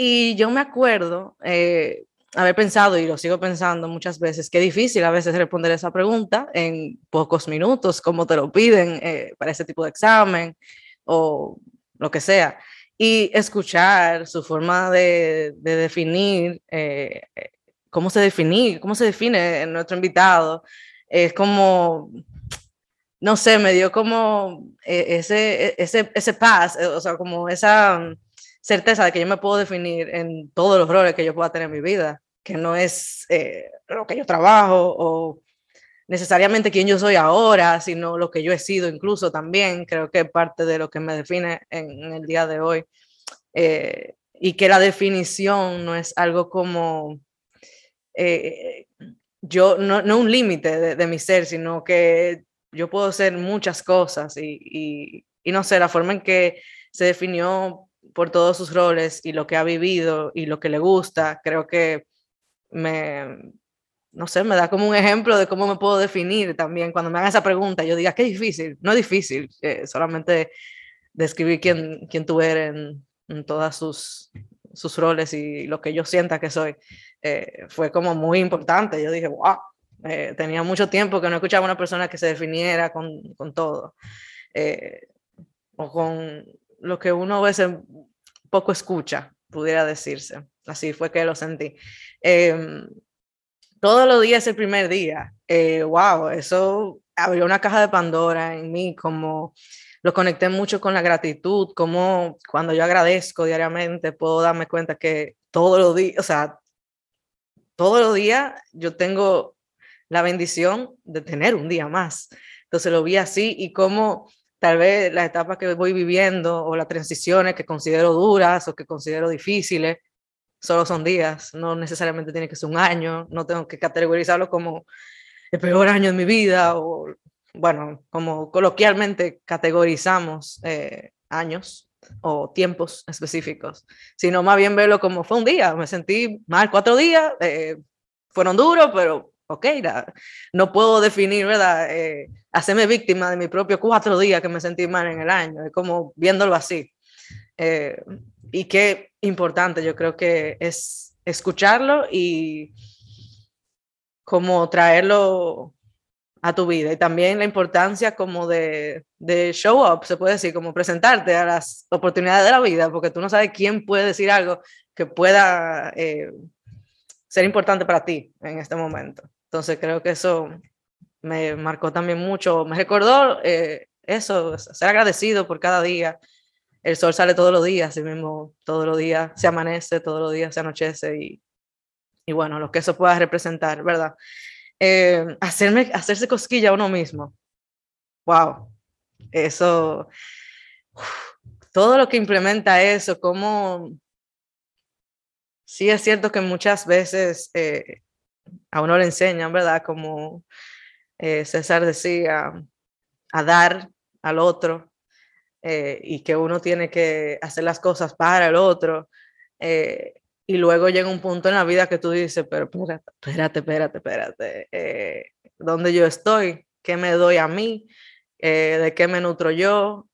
Y yo me acuerdo eh, haber pensado, y lo sigo pensando muchas veces, que difícil a veces responder esa pregunta en pocos minutos, como te lo piden eh, para ese tipo de examen o lo que sea. Y escuchar su forma de, definir, eh, cómo se define, cómo se define nuestro invitado, es como, no sé, me dio como eh, ese, ese, ese paz, o sea, como esa certeza de que yo me puedo definir en todos los roles que yo pueda tener en mi vida que no es eh, lo que yo trabajo o necesariamente quién yo soy ahora, sino lo que yo he sido incluso también, creo que parte de lo que me define en, el día de hoy. Eh, y que la definición no es algo como eh, yo, no, no un límite de, mi ser, sino que yo puedo ser muchas cosas y, y, y no sé, la forma en que se definió por todos sus roles y lo que ha vivido y lo que le gusta, creo que me, no sé, me da como un ejemplo de cómo me puedo definir también. Cuando me hagan esa pregunta, yo diga, qué difícil. No es difícil, eh, solamente describir quién, quién tú eres en, en todas sus, sus roles y lo que yo sienta que soy. Eh, fue como muy importante. Yo dije, wow, eh, tenía mucho tiempo que no escuchaba una persona que se definiera con, con todo. o con lo que uno a veces poco escucha, pudiera decirse. Así fue que lo sentí. Eh, todos los días el primer día. Eh, wow, eso abrió una caja de Pandora en mí, como lo conecté mucho con la gratitud, como cuando yo agradezco diariamente puedo darme cuenta que todos los días, o sea, todos los días yo tengo la bendición de tener un día más. Entonces lo vi así y como tal vez las etapas que voy viviendo o las transiciones que considero duras o que considero difíciles, solo son días, no necesariamente tiene que ser un año, no tengo que categorizarlo como el peor año de mi vida o, bueno, como coloquialmente categorizamos eh, años o tiempos *laughs* específicos, sino más bien verlo como fue un día, me sentí mal cuatro días, eh, fueron duros, pero ok, no puedo definir, ¿verdad? Eh, hacerme víctima de mi propio cuatro días que me sentí mal en el año, es como viéndolo así. y que importante, yo creo que es escucharlo y como traerlo a tu vida y también la importancia como de, de, show up, se puede decir, como presentarte a las oportunidades de la vida, porque tú no sabes quién puede decir algo que pueda eh, ser importante para ti en este momento. Entonces creo que eso me marcó también mucho, me recordó eh, eso, ser agradecido por cada día, el sol sale todos los días, así mismo todos los días se amanece, todos los días se anochece y, y bueno, lo que eso pueda representar, ¿verdad? Eh, hacerme, hacerse cosquilla a uno mismo. Wow, eso, todo lo que implementa eso, como sí es cierto que muchas veces eh, a uno le enseñan, ¿verdad? Como eh, César decía, a dar al otro, eh, y que uno tiene que hacer las cosas para el otro. Eh, y luego llega un punto en la vida que tú dices, pero espérate, espérate, espérate, espérate, eh, ¿dónde yo estoy? ¿Qué me doy a mí? ¿De qué me nutro yo?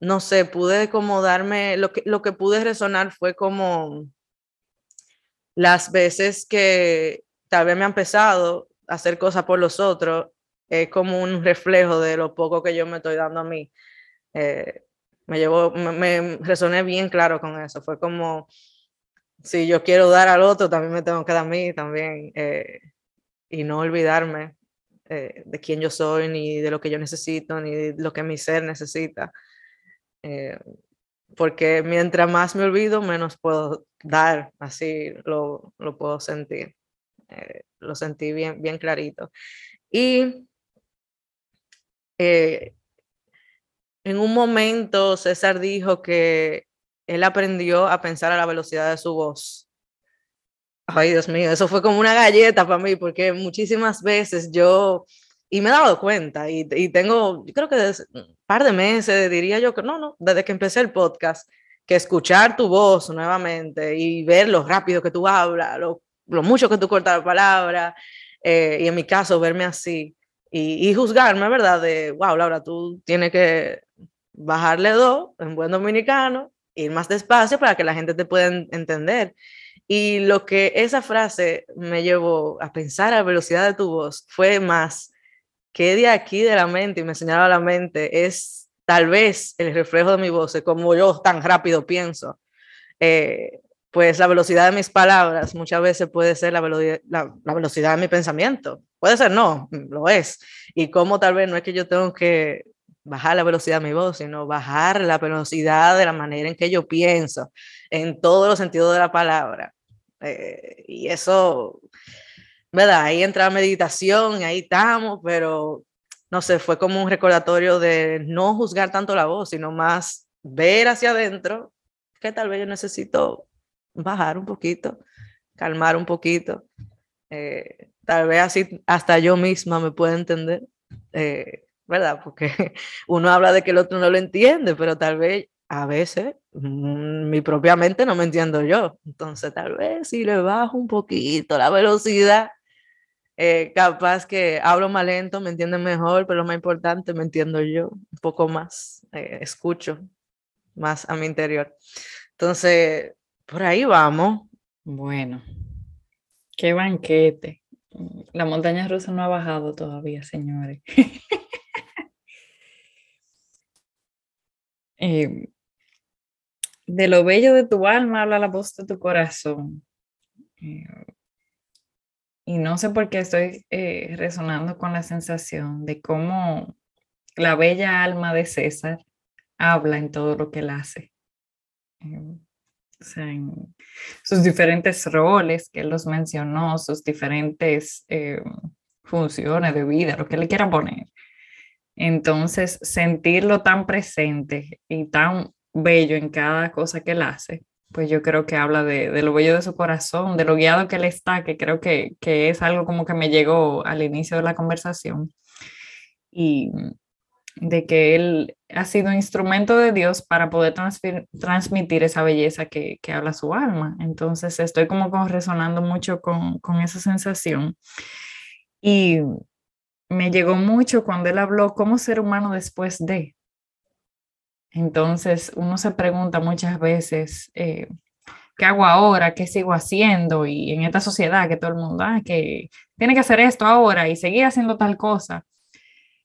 no sé, pude como darme, lo que, lo que pude resonar fue como las veces que tal vez me han empezado a hacer cosas por los otros es como un reflejo de lo poco que yo me estoy dando a mí. Eh, me llevó, me, resoné bien claro con eso. Fue como, si yo quiero dar al otro, también me tengo que dar a mí también. Eh, y no olvidarme eh, de quién yo soy, ni de lo que yo necesito, ni de lo que mi ser necesita. porque mientras más me olvido, menos puedo dar, así lo, lo puedo sentir. lo sentí bien, bien clarito. Y eh, en un momento César dijo que él aprendió a pensar a la velocidad de su voz. Ay, Dios mío, eso fue como una galleta para mí, porque muchísimas veces yo y me he dado cuenta y, y tengo, yo creo que desde un par de meses, diría yo que no, no, desde que empecé el podcast, que escuchar tu voz nuevamente y ver lo rápido que tú hablas, lo, lo mucho que tú cortas la palabra, eh, y en mi caso verme así y, y, juzgarme, ¿verdad? De, wow, Laura, tú tienes que bajarle dos en buen dominicano, ir más despacio para que la gente te pueda entender. Y lo que esa frase me llevó a pensar a la velocidad de tu voz fue más que de aquí de la mente y me señalaba la mente es tal vez el reflejo de mi voz, como yo tan rápido pienso. Eh, pues la velocidad de mis palabras muchas veces puede ser la, velocidad, la, la, velocidad de mi pensamiento. Puede ser, no, lo es. Y como tal vez no es que yo tengo que bajar la velocidad de mi voz, sino bajar la velocidad de la manera en que yo pienso, en todos los sentidos de la palabra. Eh, y eso ¿verdad? Ahí entra meditación, ahí estamos, pero no sé, fue como un recordatorio de no juzgar tanto la voz, sino más ver hacia adentro, que tal vez yo necesito bajar un poquito, calmar un poquito, eh, tal vez así hasta yo misma me pueda entender, eh, ¿verdad? Porque *laughs* uno habla de que el otro no lo entiende, pero tal vez a veces mmm, mi propia mente no me entiendo yo, entonces tal vez si le bajo un poquito la velocidad, eh, capaz que hablo más lento, me entienden mejor, pero lo más importante, me entiendo yo un poco más, eh, escucho más a mi interior. Entonces, por ahí vamos. Bueno, qué banquete. La montaña rusa no ha bajado todavía, señores. *laughs* eh, de lo bello de tu alma habla la voz de tu corazón. Eh, y no sé por qué estoy eh, resonando con la sensación de cómo la bella alma de César habla en todo lo que él hace. O sea, en sus diferentes roles que él los mencionó, sus diferentes funciones de vida, lo que le quiera poner. Entonces, sentirlo tan presente y tan bello en cada cosa que él hace, pues yo creo que habla de, de, lo bello de su corazón, de lo guiado que él está, que creo que, que, es algo como que me llegó al inicio de la conversación. Y de que él ha sido instrumento de Dios para poder transmitir esa belleza que, que, habla su alma. Entonces estoy como, como resonando mucho con, con esa sensación. Y me llegó mucho cuando él habló cómo ser humano después de, entonces uno se pregunta muchas veces, eh, ¿qué hago ahora? ¿Qué sigo haciendo? Y en esta sociedad que todo el mundo, ah, que tiene que hacer esto ahora y seguir haciendo tal cosa.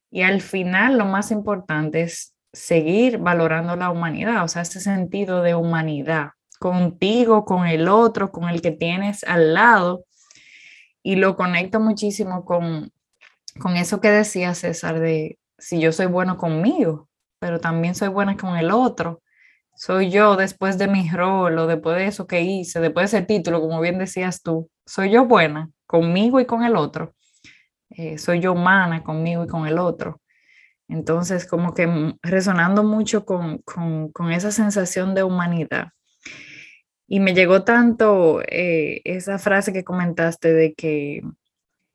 Y al final lo más importante es seguir valorando la humanidad, o sea, ese sentido de humanidad contigo, con el otro, con el que tienes al lado. Y lo conecto muchísimo con, con eso que decía César de si yo soy bueno conmigo, pero también soy buena con el otro. Soy yo después de mi rol o después de eso que hice, después de ese título, como bien decías tú, soy yo buena conmigo y con el otro. Eh, soy yo humana conmigo y con el otro. Entonces, como que resonando mucho con, con, con esa sensación de humanidad. Y me llegó tanto eh, esa frase que comentaste de que,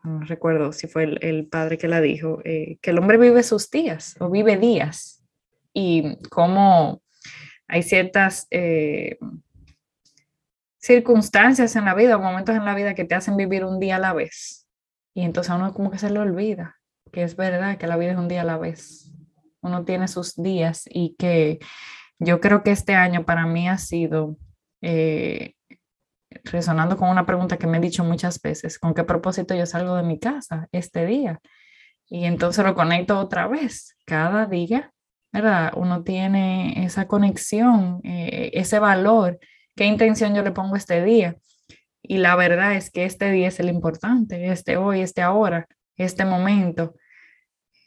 no recuerdo si fue el, el padre que la dijo, eh, que el hombre vive sus días o vive días y cómo hay ciertas eh, circunstancias en la vida, momentos en la vida que te hacen vivir un día a la vez. Y entonces a uno como que se le olvida que es verdad que la vida es un día a la vez. Uno tiene sus días y que yo creo que este año para mí ha sido, eh, resonando con una pregunta que me he dicho muchas veces, ¿con qué propósito yo salgo de mi casa este día? Y entonces lo conecto otra vez. Cada día ¿verdad? Uno tiene esa conexión, eh, ese valor, qué intención yo le pongo este día. Y la verdad es que este día es el importante, este hoy, este ahora, este momento.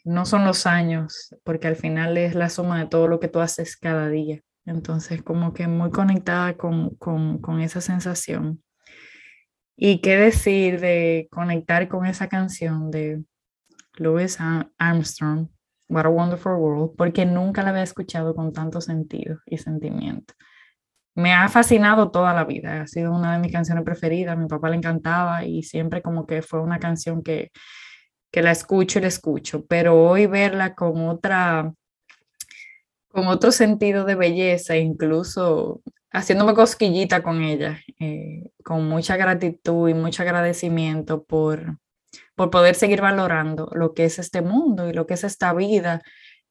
No son los años, porque al final es la suma de todo lo que tú haces cada día. Entonces, como que muy conectada con, con, esa sensación. Y qué decir de conectar con esa canción de Louis Armstrong, What a Wonderful World, porque nunca la había escuchado con tanto sentido y sentimiento. Me ha fascinado toda la vida, ha sido una de mis canciones preferidas, mi papá le encantaba y siempre como que fue una canción que, que la escucho y la escucho, pero hoy verla con otra, con otro sentido de belleza, incluso haciéndome cosquillita con ella, eh, con mucha gratitud y mucho agradecimiento por, por poder seguir valorando lo que es este mundo y lo que es esta vida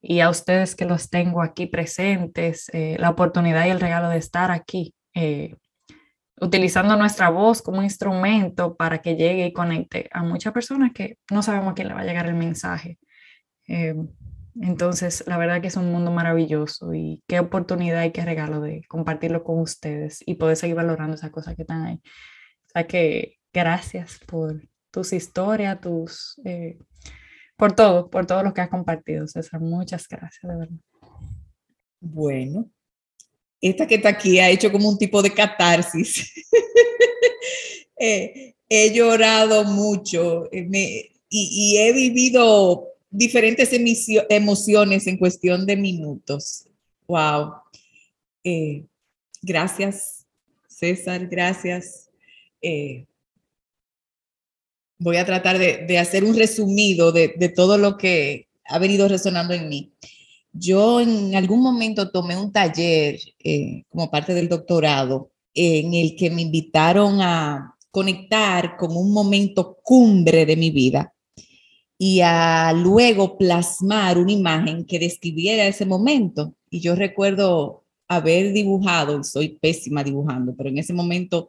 y a ustedes que los tengo aquí presentes, eh, la oportunidad y el regalo de estar aquí, eh, utilizando nuestra voz como instrumento para que llegue y conecte a muchas personas que no sabemos a quién le va a llegar el mensaje. Eh, entonces, la verdad que es un mundo maravilloso y qué oportunidad y qué regalo de compartirlo con ustedes y poder seguir valorando esas cosas que están ahí. O sea que gracias por tus historias, tus por todo, por todo lo que has compartido, César. Muchas gracias, de verdad. Bueno, esta que está aquí ha hecho como un tipo de catarsis. *laughs* Eh, he llorado mucho eh, y, he vivido diferentes emociones en cuestión de minutos. Wow. Eh, gracias, César, gracias voy a tratar de, hacer un resumido de, todo lo que ha venido resonando en mí. Yo en algún momento tomé un taller eh, como parte del doctorado en el que me invitaron a conectar con un momento cumbre de mi vida y a luego plasmar una imagen que describiera ese momento. Y yo recuerdo haber dibujado, soy pésima dibujando, pero en ese momento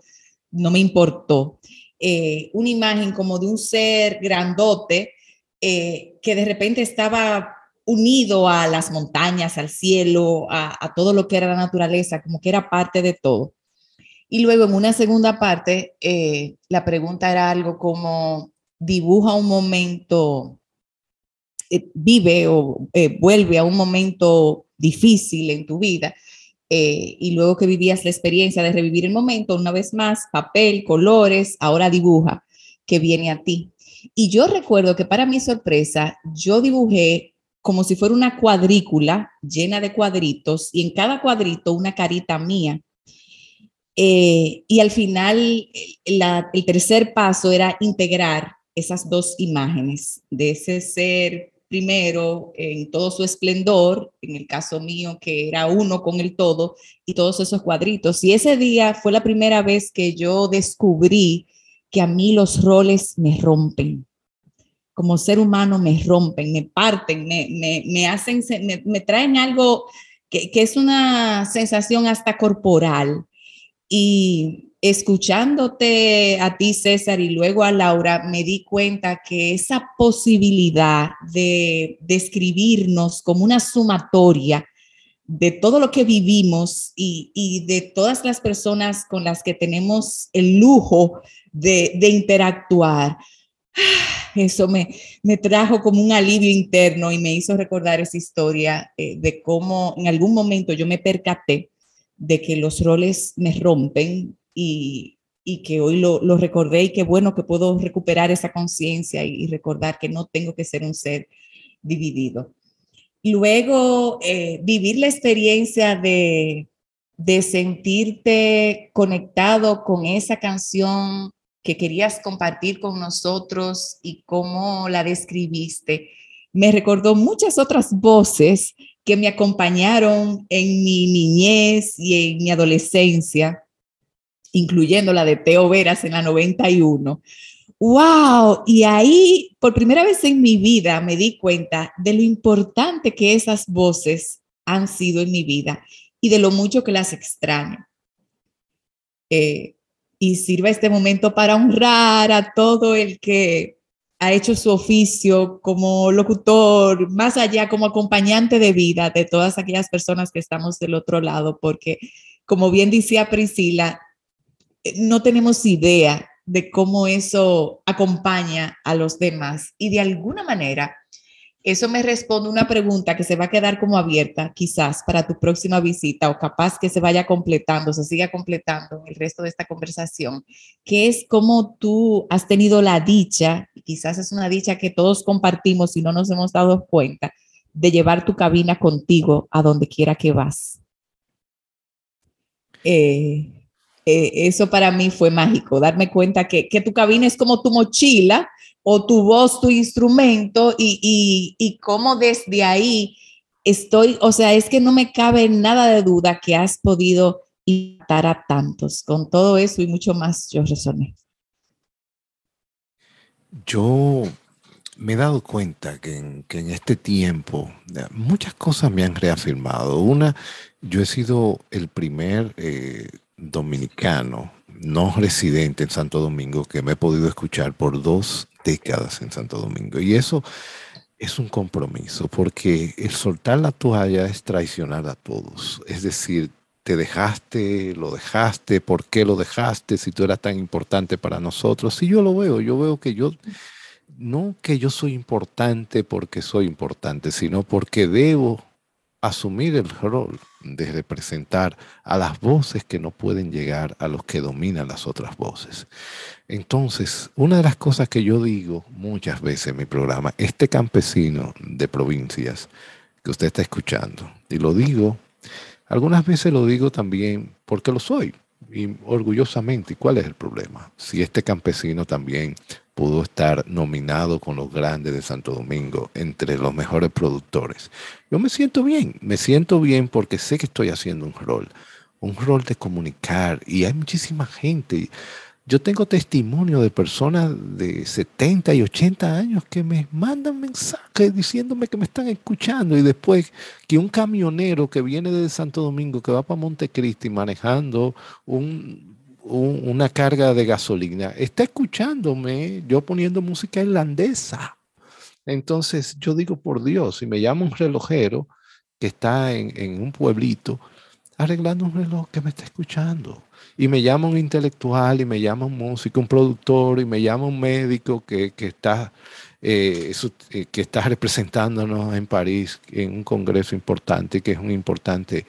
no me importó. Eh, una imagen como de un ser grandote eh, que de repente estaba unido a las montañas, al cielo, a, todo lo que era la naturaleza, como que era parte de todo. Y luego en una segunda parte, eh, la pregunta era algo como, dibuja un momento, vive o vuelve a un momento difícil en tu vida eh, y luego que vivías la experiencia de revivir el momento, una vez más, papel, colores, ahora dibuja, que viene a ti. Y yo recuerdo que para mi sorpresa, yo dibujé como si fuera una cuadrícula llena de cuadritos y en cada cuadrito una carita mía. Eh, y al final, el tercer paso era integrar esas dos imágenes de ese ser primero en todo su esplendor, en el caso mío que era uno con el todo y todos esos cuadritos. Y ese día fue la primera vez que yo descubrí que a mí los roles me rompen. Como ser humano me rompen, me parten, me, hacen, me, traen algo que, que es una sensación hasta corporal. Y escuchándote a ti, César, y luego a Laura, me di cuenta que esa posibilidad de describirnos como una sumatoria de todo lo que vivimos y, de todas las personas con las que tenemos el lujo de, interactuar, *sighs* eso me, trajo como un alivio interno y me hizo recordar esa historia eh, de cómo en algún momento yo me percaté de que los roles me rompen y, que hoy lo, recordé y qué bueno que puedo recuperar esa conciencia y, recordar que no tengo que ser un ser dividido. Luego, eh, vivir la experiencia de, de sentirte conectado con esa canción que querías compartir con nosotros y cómo la describiste, me recordó muchas otras voces que me acompañaron en mi niñez y en mi adolescencia incluyendo la de Teo Veras en la 91. ¡Wow! Y ahí, por primera vez en mi vida, me di cuenta de lo importante que esas voces han sido en mi vida y de lo mucho que las extraño. Eh, y sirva este momento para honrar a todo el que ha hecho su oficio como locutor, más allá como acompañante de vida de todas aquellas personas que estamos del otro lado, porque como bien decía Priscila, no tenemos idea de cómo eso acompaña a los demás y de alguna manera eso me responde una pregunta que se va a quedar como abierta quizás para tu próxima visita o capaz que se vaya completando, se siga completando el resto de esta conversación, que es cómo tú has tenido la dicha, quizás es una dicha que todos compartimos y no nos hemos dado cuenta, de llevar tu cabina contigo a donde quiera que vas. Eh, eh, eso para mí fue mágico, darme cuenta que, tu cabina es como tu mochila o tu voz tu instrumento y, y, y cómo desde ahí estoy, o sea, es que no me cabe nada de duda que has podido impactar a tantos. Con todo eso y mucho más, yo resoné. Yo me he dado cuenta que en, que en, este tiempo muchas cosas me han reafirmado. Una, yo he sido el primer eh, dominicano no residente en Santo Domingo que me he podido escuchar por dos décadas en Santo Domingo. Y eso es un compromiso, porque el soltar la toalla es traicionar a todos. Es decir, te dejaste, lo dejaste, ¿por qué lo dejaste si tú eras tan importante para nosotros? Si yo lo veo, yo veo que yo, no que yo soy importante porque soy importante, sino porque debo asumir el rol de representar a las voces que no pueden llegar a los que dominan las otras voces. Entonces, una de las cosas que yo digo muchas veces en mi programa, este campesino de provincias que usted está escuchando, y lo digo, algunas veces lo digo también porque lo soy, y orgullosamente, ¿y cuál es el problema? Si este campesino también pudo estar nominado con los grandes de Santo Domingo entre los mejores productores. Yo me siento bien, me siento bien porque sé que estoy haciendo un rol, un rol de comunicar y hay muchísima gente. Yo tengo testimonio de personas de 70 y 80 años que me mandan mensajes diciéndome que me están escuchando y después que un camionero que viene de Santo Domingo, que va para Montecristi manejando un una carga de gasolina, está escuchándome yo poniendo música irlandesa. Entonces yo digo, por Dios, si me llama un relojero que está en, un pueblito arreglando un reloj que me está escuchando, y me llama un intelectual, y me llama un músico, un productor, y me llama un médico que, está, eh, eh, que está representándonos en París en un congreso importante, que es un importante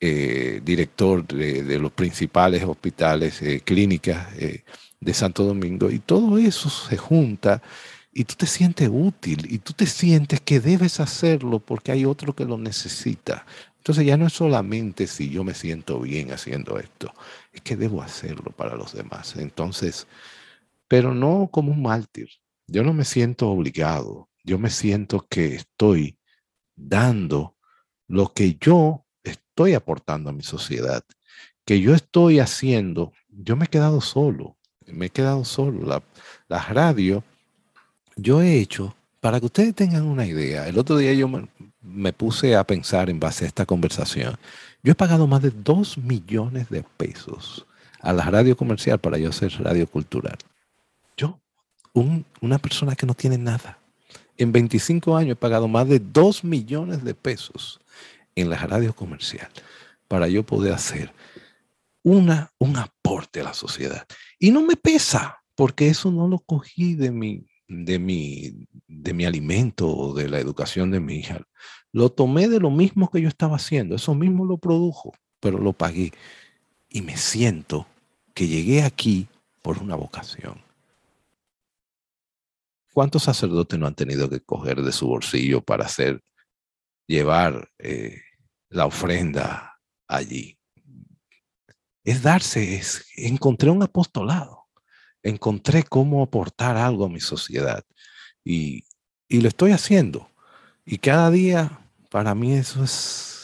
eh, director de, los principales hospitales, eh, clínicas eh, de Santo Domingo, y todo eso se junta y tú te sientes útil y tú te sientes que debes hacerlo porque hay otro que lo necesita. Entonces ya no es solamente si yo me siento bien haciendo esto, es que debo hacerlo para los demás. Entonces, pero no como un mártir. Yo no me siento obligado, yo me siento que estoy dando lo que yo estoy aportando a mi sociedad, que yo estoy haciendo, yo me he quedado solo, me he quedado solo. La, la radio, yo he hecho, para que ustedes tengan una idea, el otro día yo me, puse a pensar en base a esta conversación, yo he pagado más de 2 millones de pesos a la radio comercial para yo hacer radio cultural. Yo, una persona que no tiene nada. En 25 años he pagado más de 2 millones de pesos en la radio comercial para yo poder hacer una, un aporte a la sociedad. Y no me pesa, porque eso no lo cogí de mi, de mi, de mi alimento o de la educación de mi hija. Lo tomé de lo mismo que yo estaba haciendo, eso mismo lo produjo, pero lo pagué. Y me siento que llegué aquí por una vocación. ¿Cuántos sacerdotes no han tenido que coger de su bolsillo para hacer, llevar eh, la ofrenda allí. Es darse, es, encontré un apostolado, encontré cómo aportar algo a mi sociedad y, y lo estoy haciendo. Y cada día, para mí eso es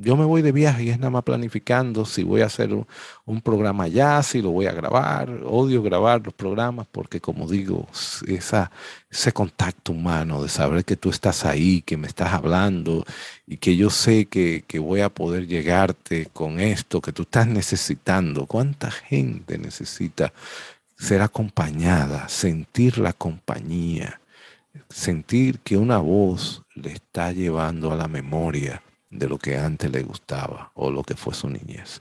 yo me voy de viaje y es nada más planificando si voy a hacer un, programa ya, si lo voy a grabar. Odio grabar los programas porque, como digo, ese contacto humano de saber que tú estás ahí, que me estás hablando y que yo sé que, que voy a poder llegarte con esto que tú estás necesitando. ¿Cuánta gente necesita ser acompañada, sentir la compañía, sentir que una voz le está llevando a la memoria? De lo que antes le gustaba o lo que fue su niñez.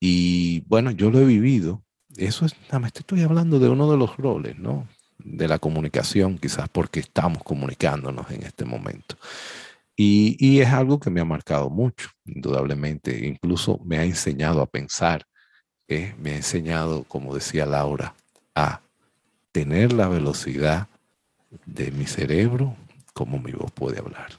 Y bueno, yo lo he vivido. Eso es, nada más estoy hablando de uno de los roles, ¿no? De la comunicación, quizás porque estamos comunicándonos en este momento. Y, y es algo que me ha marcado mucho, indudablemente. Incluso me ha enseñado a pensar, ¿eh? me ha enseñado, como decía Laura, a tener la velocidad de mi cerebro cómo mi voz puede hablar.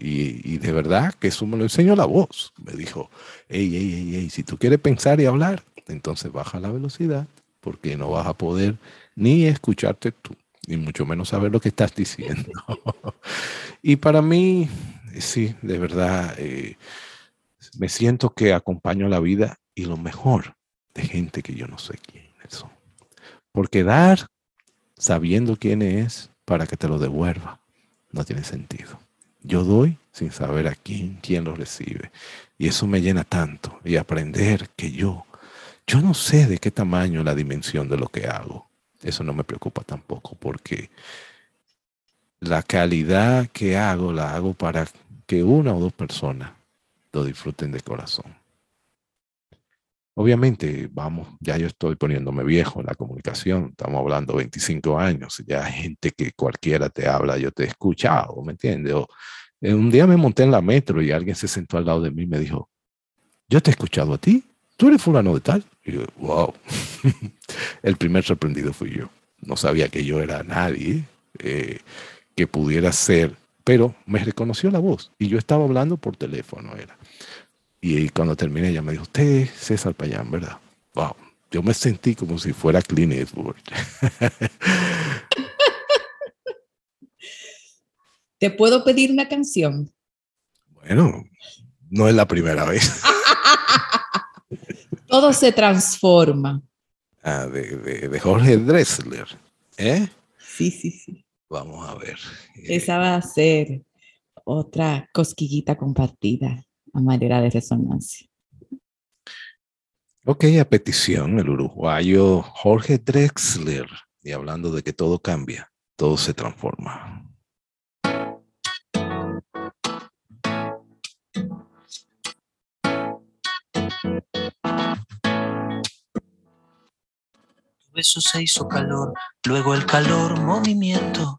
Y, de verdad que eso me lo enseñó la voz. Me dijo, hey, hey, hey, hey, si tú quieres pensar y hablar, entonces baja la velocidad porque no vas a poder ni escucharte tú. ni mucho menos saber lo que estás diciendo. *laughs* y para mí, sí, de verdad, eh, me siento que acompaño la vida y lo mejor de gente que yo no sé quiénes son. Porque dar sabiendo quién es para que te lo devuelva no tiene sentido. Yo doy sin saber a quién, quién lo recibe. Y eso me llena tanto. Y aprender que yo, yo no sé de qué tamaño la dimensión de lo que hago. Eso no me preocupa tampoco porque la calidad que hago la hago para que una o dos personas lo disfruten de corazón. Obviamente, vamos, ya yo estoy poniéndome viejo en la comunicación, estamos hablando 25 años, ya gente que cualquiera te habla, yo te he escuchado, ¿me entiendes? O, eh, un día me monté en la metro y alguien se sentó al lado de mí y me dijo, yo te he escuchado a ti, tú eres fulano de tal. Y yo, wow, *laughs* el primer sorprendido fui yo. No sabía que yo era nadie eh, que pudiera ser, pero me reconoció la voz y yo estaba hablando por teléfono, era. Y cuando terminé, ella me dijo, usted es César Payán, ¿verdad? Wow, yo me sentí como si fuera Clint Eastwood. *laughs* ¿Te puedo pedir una canción? Bueno, no es la primera vez. *laughs* Todo se transforma. Ah, de, de, de Jorge Dressler. ¿Eh? Sí, sí, sí. Vamos a ver. Esa va a ser otra cosquillita compartida a manera de resonancia. Ok, a petición, el uruguayo Jorge Drexler. Y hablando de que todo cambia, todo se transforma. Tu beso se hizo calor, luego el calor movimiento,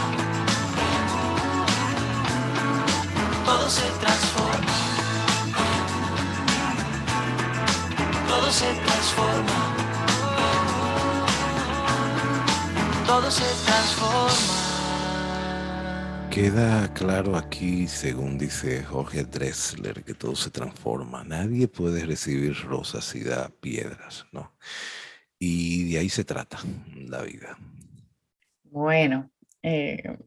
se transforma. Todo se transforma. Todo se transforma. Queda claro aquí, según dice Jorge Dressler, que todo se transforma. Nadie puede recibir rosas y da piedras, ¿no? Y de ahí se trata la vida. Bueno, eh,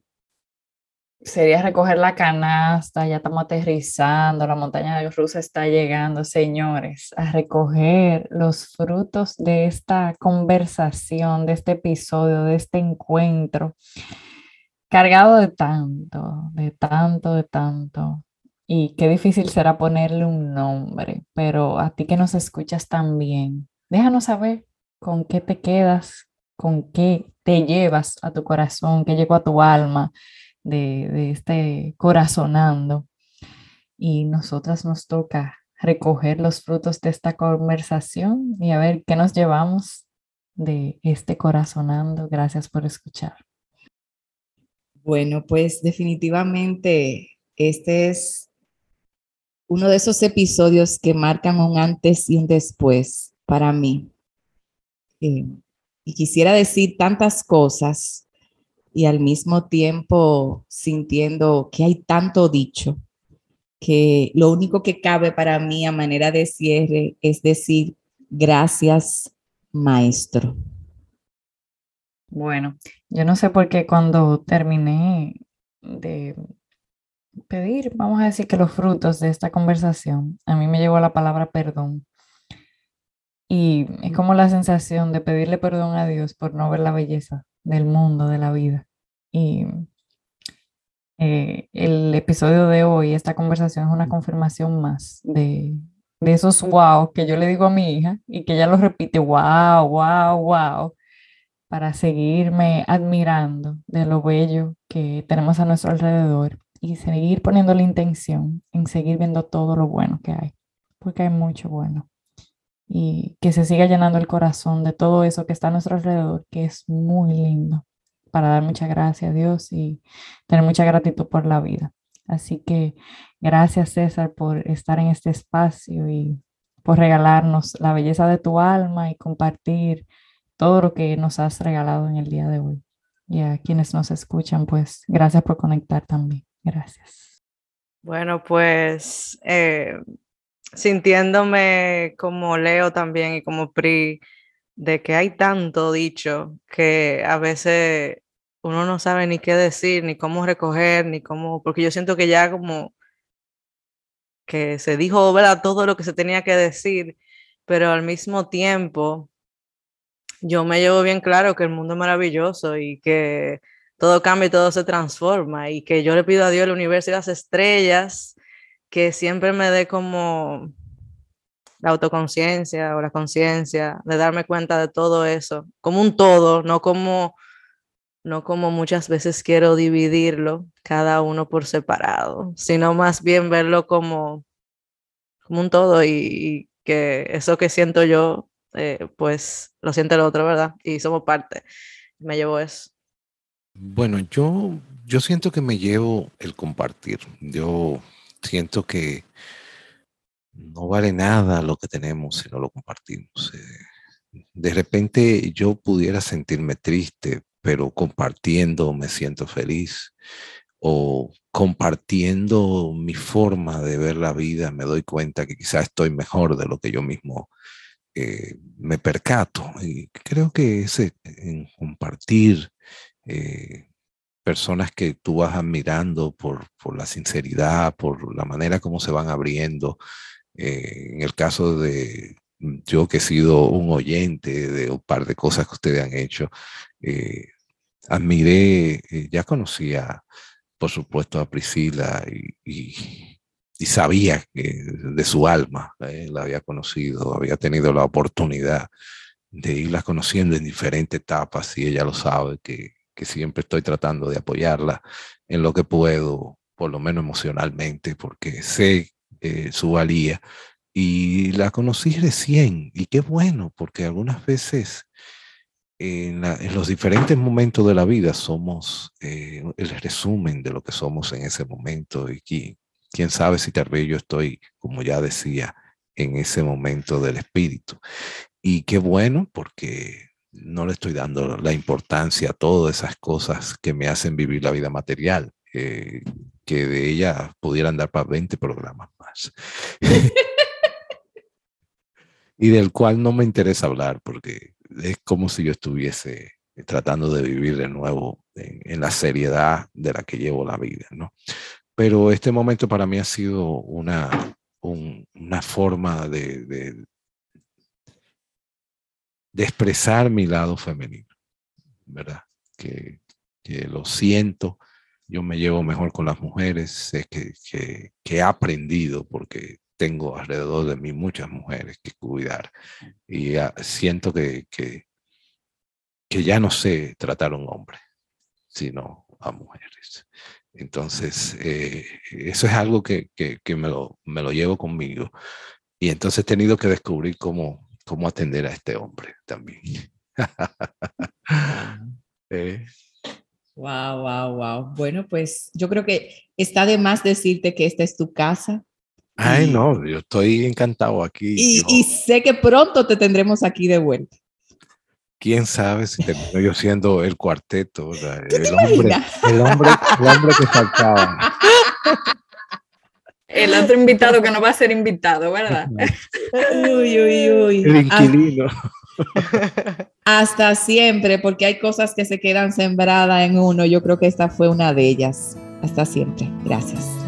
sería recoger la canasta, ya estamos aterrizando, la montaña de rusa está llegando, señores, a recoger los frutos de esta conversación, de este episodio, de este encuentro cargado de tanto, de tanto, de tanto. Y qué difícil será ponerle un nombre, pero a ti que nos escuchas también, déjanos saber con qué te quedas, con qué te llevas a tu corazón, qué llegó a tu alma de, de este corazonando. Y nosotras nos toca recoger los frutos de esta conversación y a ver qué nos llevamos de este corazonando. Gracias por escuchar. Bueno, pues definitivamente este es uno de esos episodios que marcan un antes y un después para mí. Eh, y quisiera decir tantas cosas y al mismo tiempo sintiendo que hay tanto dicho que lo único que cabe para mí a manera de cierre es decir gracias maestro. Bueno, yo no sé por qué cuando terminé de pedir, vamos a decir que los frutos de esta conversación, a mí me llegó la palabra perdón. Y es como la sensación de pedirle perdón a Dios por no ver la belleza del mundo, de la vida. Y eh, el episodio de hoy, esta conversación es una confirmación más de, de esos wow que yo le digo a mi hija y que ella lo repite, wow, wow, wow para seguirme admirando de lo bello que tenemos a nuestro alrededor y seguir poniendo la intención en seguir viendo todo lo bueno que hay, porque hay mucho bueno. Y que se siga llenando el corazón de todo eso que está a nuestro alrededor, que es muy lindo, para dar mucha gracias a Dios y tener mucha gratitud por la vida. Así que gracias César por estar en este espacio y por regalarnos la belleza de tu alma y compartir todo lo que nos has regalado en el día de hoy. Y a quienes nos escuchan, pues gracias por conectar también. Gracias. Bueno, pues eh, sintiéndome como Leo también y como Pri, de que hay tanto dicho que a veces uno no sabe ni qué decir, ni cómo recoger, ni cómo, porque yo siento que ya como que se dijo, ¿verdad? Todo lo que se tenía que decir, pero al mismo tiempo yo me llevo bien claro que el mundo es maravilloso y que todo cambia y todo se transforma y que yo le pido a Dios, el universo y las estrellas que siempre me dé como la autoconciencia o la conciencia de darme cuenta de todo eso, como un todo, no como no como muchas veces quiero dividirlo cada uno por separado, sino más bien verlo como como un todo y, que eso que siento yo eh, pues lo siente el otro, ¿verdad? Y somos parte. Me llevo eso. Bueno, yo, yo siento que me llevo el compartir. Yo siento que no vale nada lo que tenemos si no lo compartimos. Eh, de repente yo pudiera sentirme triste, pero compartiendo me siento feliz o compartiendo mi forma de ver la vida me doy cuenta que quizás estoy mejor de lo que yo mismo eh, me percato. Y creo que ese en compartir eh, personas que tú vas admirando por, por, la sinceridad, por la manera como se van abriendo. Eh, en el caso de yo que he sido un oyente de un par de cosas que ustedes han hecho, admiré, ya conocía, por supuesto, a Priscila y y sabía que de su alma, eh, la había conocido, había tenido la oportunidad de irla conociendo en diferentes etapas y ella lo sabe, que, que siempre estoy tratando de apoyarla en lo que puedo, por lo menos emocionalmente, porque sé eh, su valía. Y la conocí recién, y qué bueno, porque algunas veces en, los diferentes momentos de la vida somos eh, el resumen de lo que somos en ese momento y, quién sabe si tal vez yo estoy, como ya decía, en ese momento del espíritu. Y qué bueno, porque no le estoy dando la importancia a todas esas cosas que me hacen vivir la vida material, eh, que de ella pudieran dar para 20 programas más. *laughs* y del cual no me interesa hablar porque es como si yo estuviese tratando de vivir de nuevo en, la seriedad de la que llevo la vida, ¿no? Pero este momento para mí ha sido una, una forma de, de, expresar mi lado femenino, ¿verdad? Que, lo siento, yo me llevo mejor con las mujeres, sé que, he aprendido porque tengo alrededor de mí muchas mujeres que cuidar y siento que, ya no sé tratar a un hombre, sino a mujeres. Entonces, eh, eso es algo que, me, lo, llevo conmigo. Y entonces he tenido que descubrir cómo, cómo atender a este hombre también. *laughs* eh. Wow, wow, wow. Bueno, pues yo creo que está de más decirte que esta es tu casa. Ay, no, yo estoy encantado aquí. Y, y sé que pronto te tendremos aquí de vuelta quién sabe si termino yo siendo el cuarteto, el, hombre, el, hombre, el hombre que faltaba. *laughs* El *laughs* otro invitado que no va a ser invitado, ¿verdad? Uy, uy, uy. El inquilino. Hasta siempre, porque hay cosas que se quedan sembradas en uno. Yo creo que esta fue una de ellas. Hasta siempre. Gracias.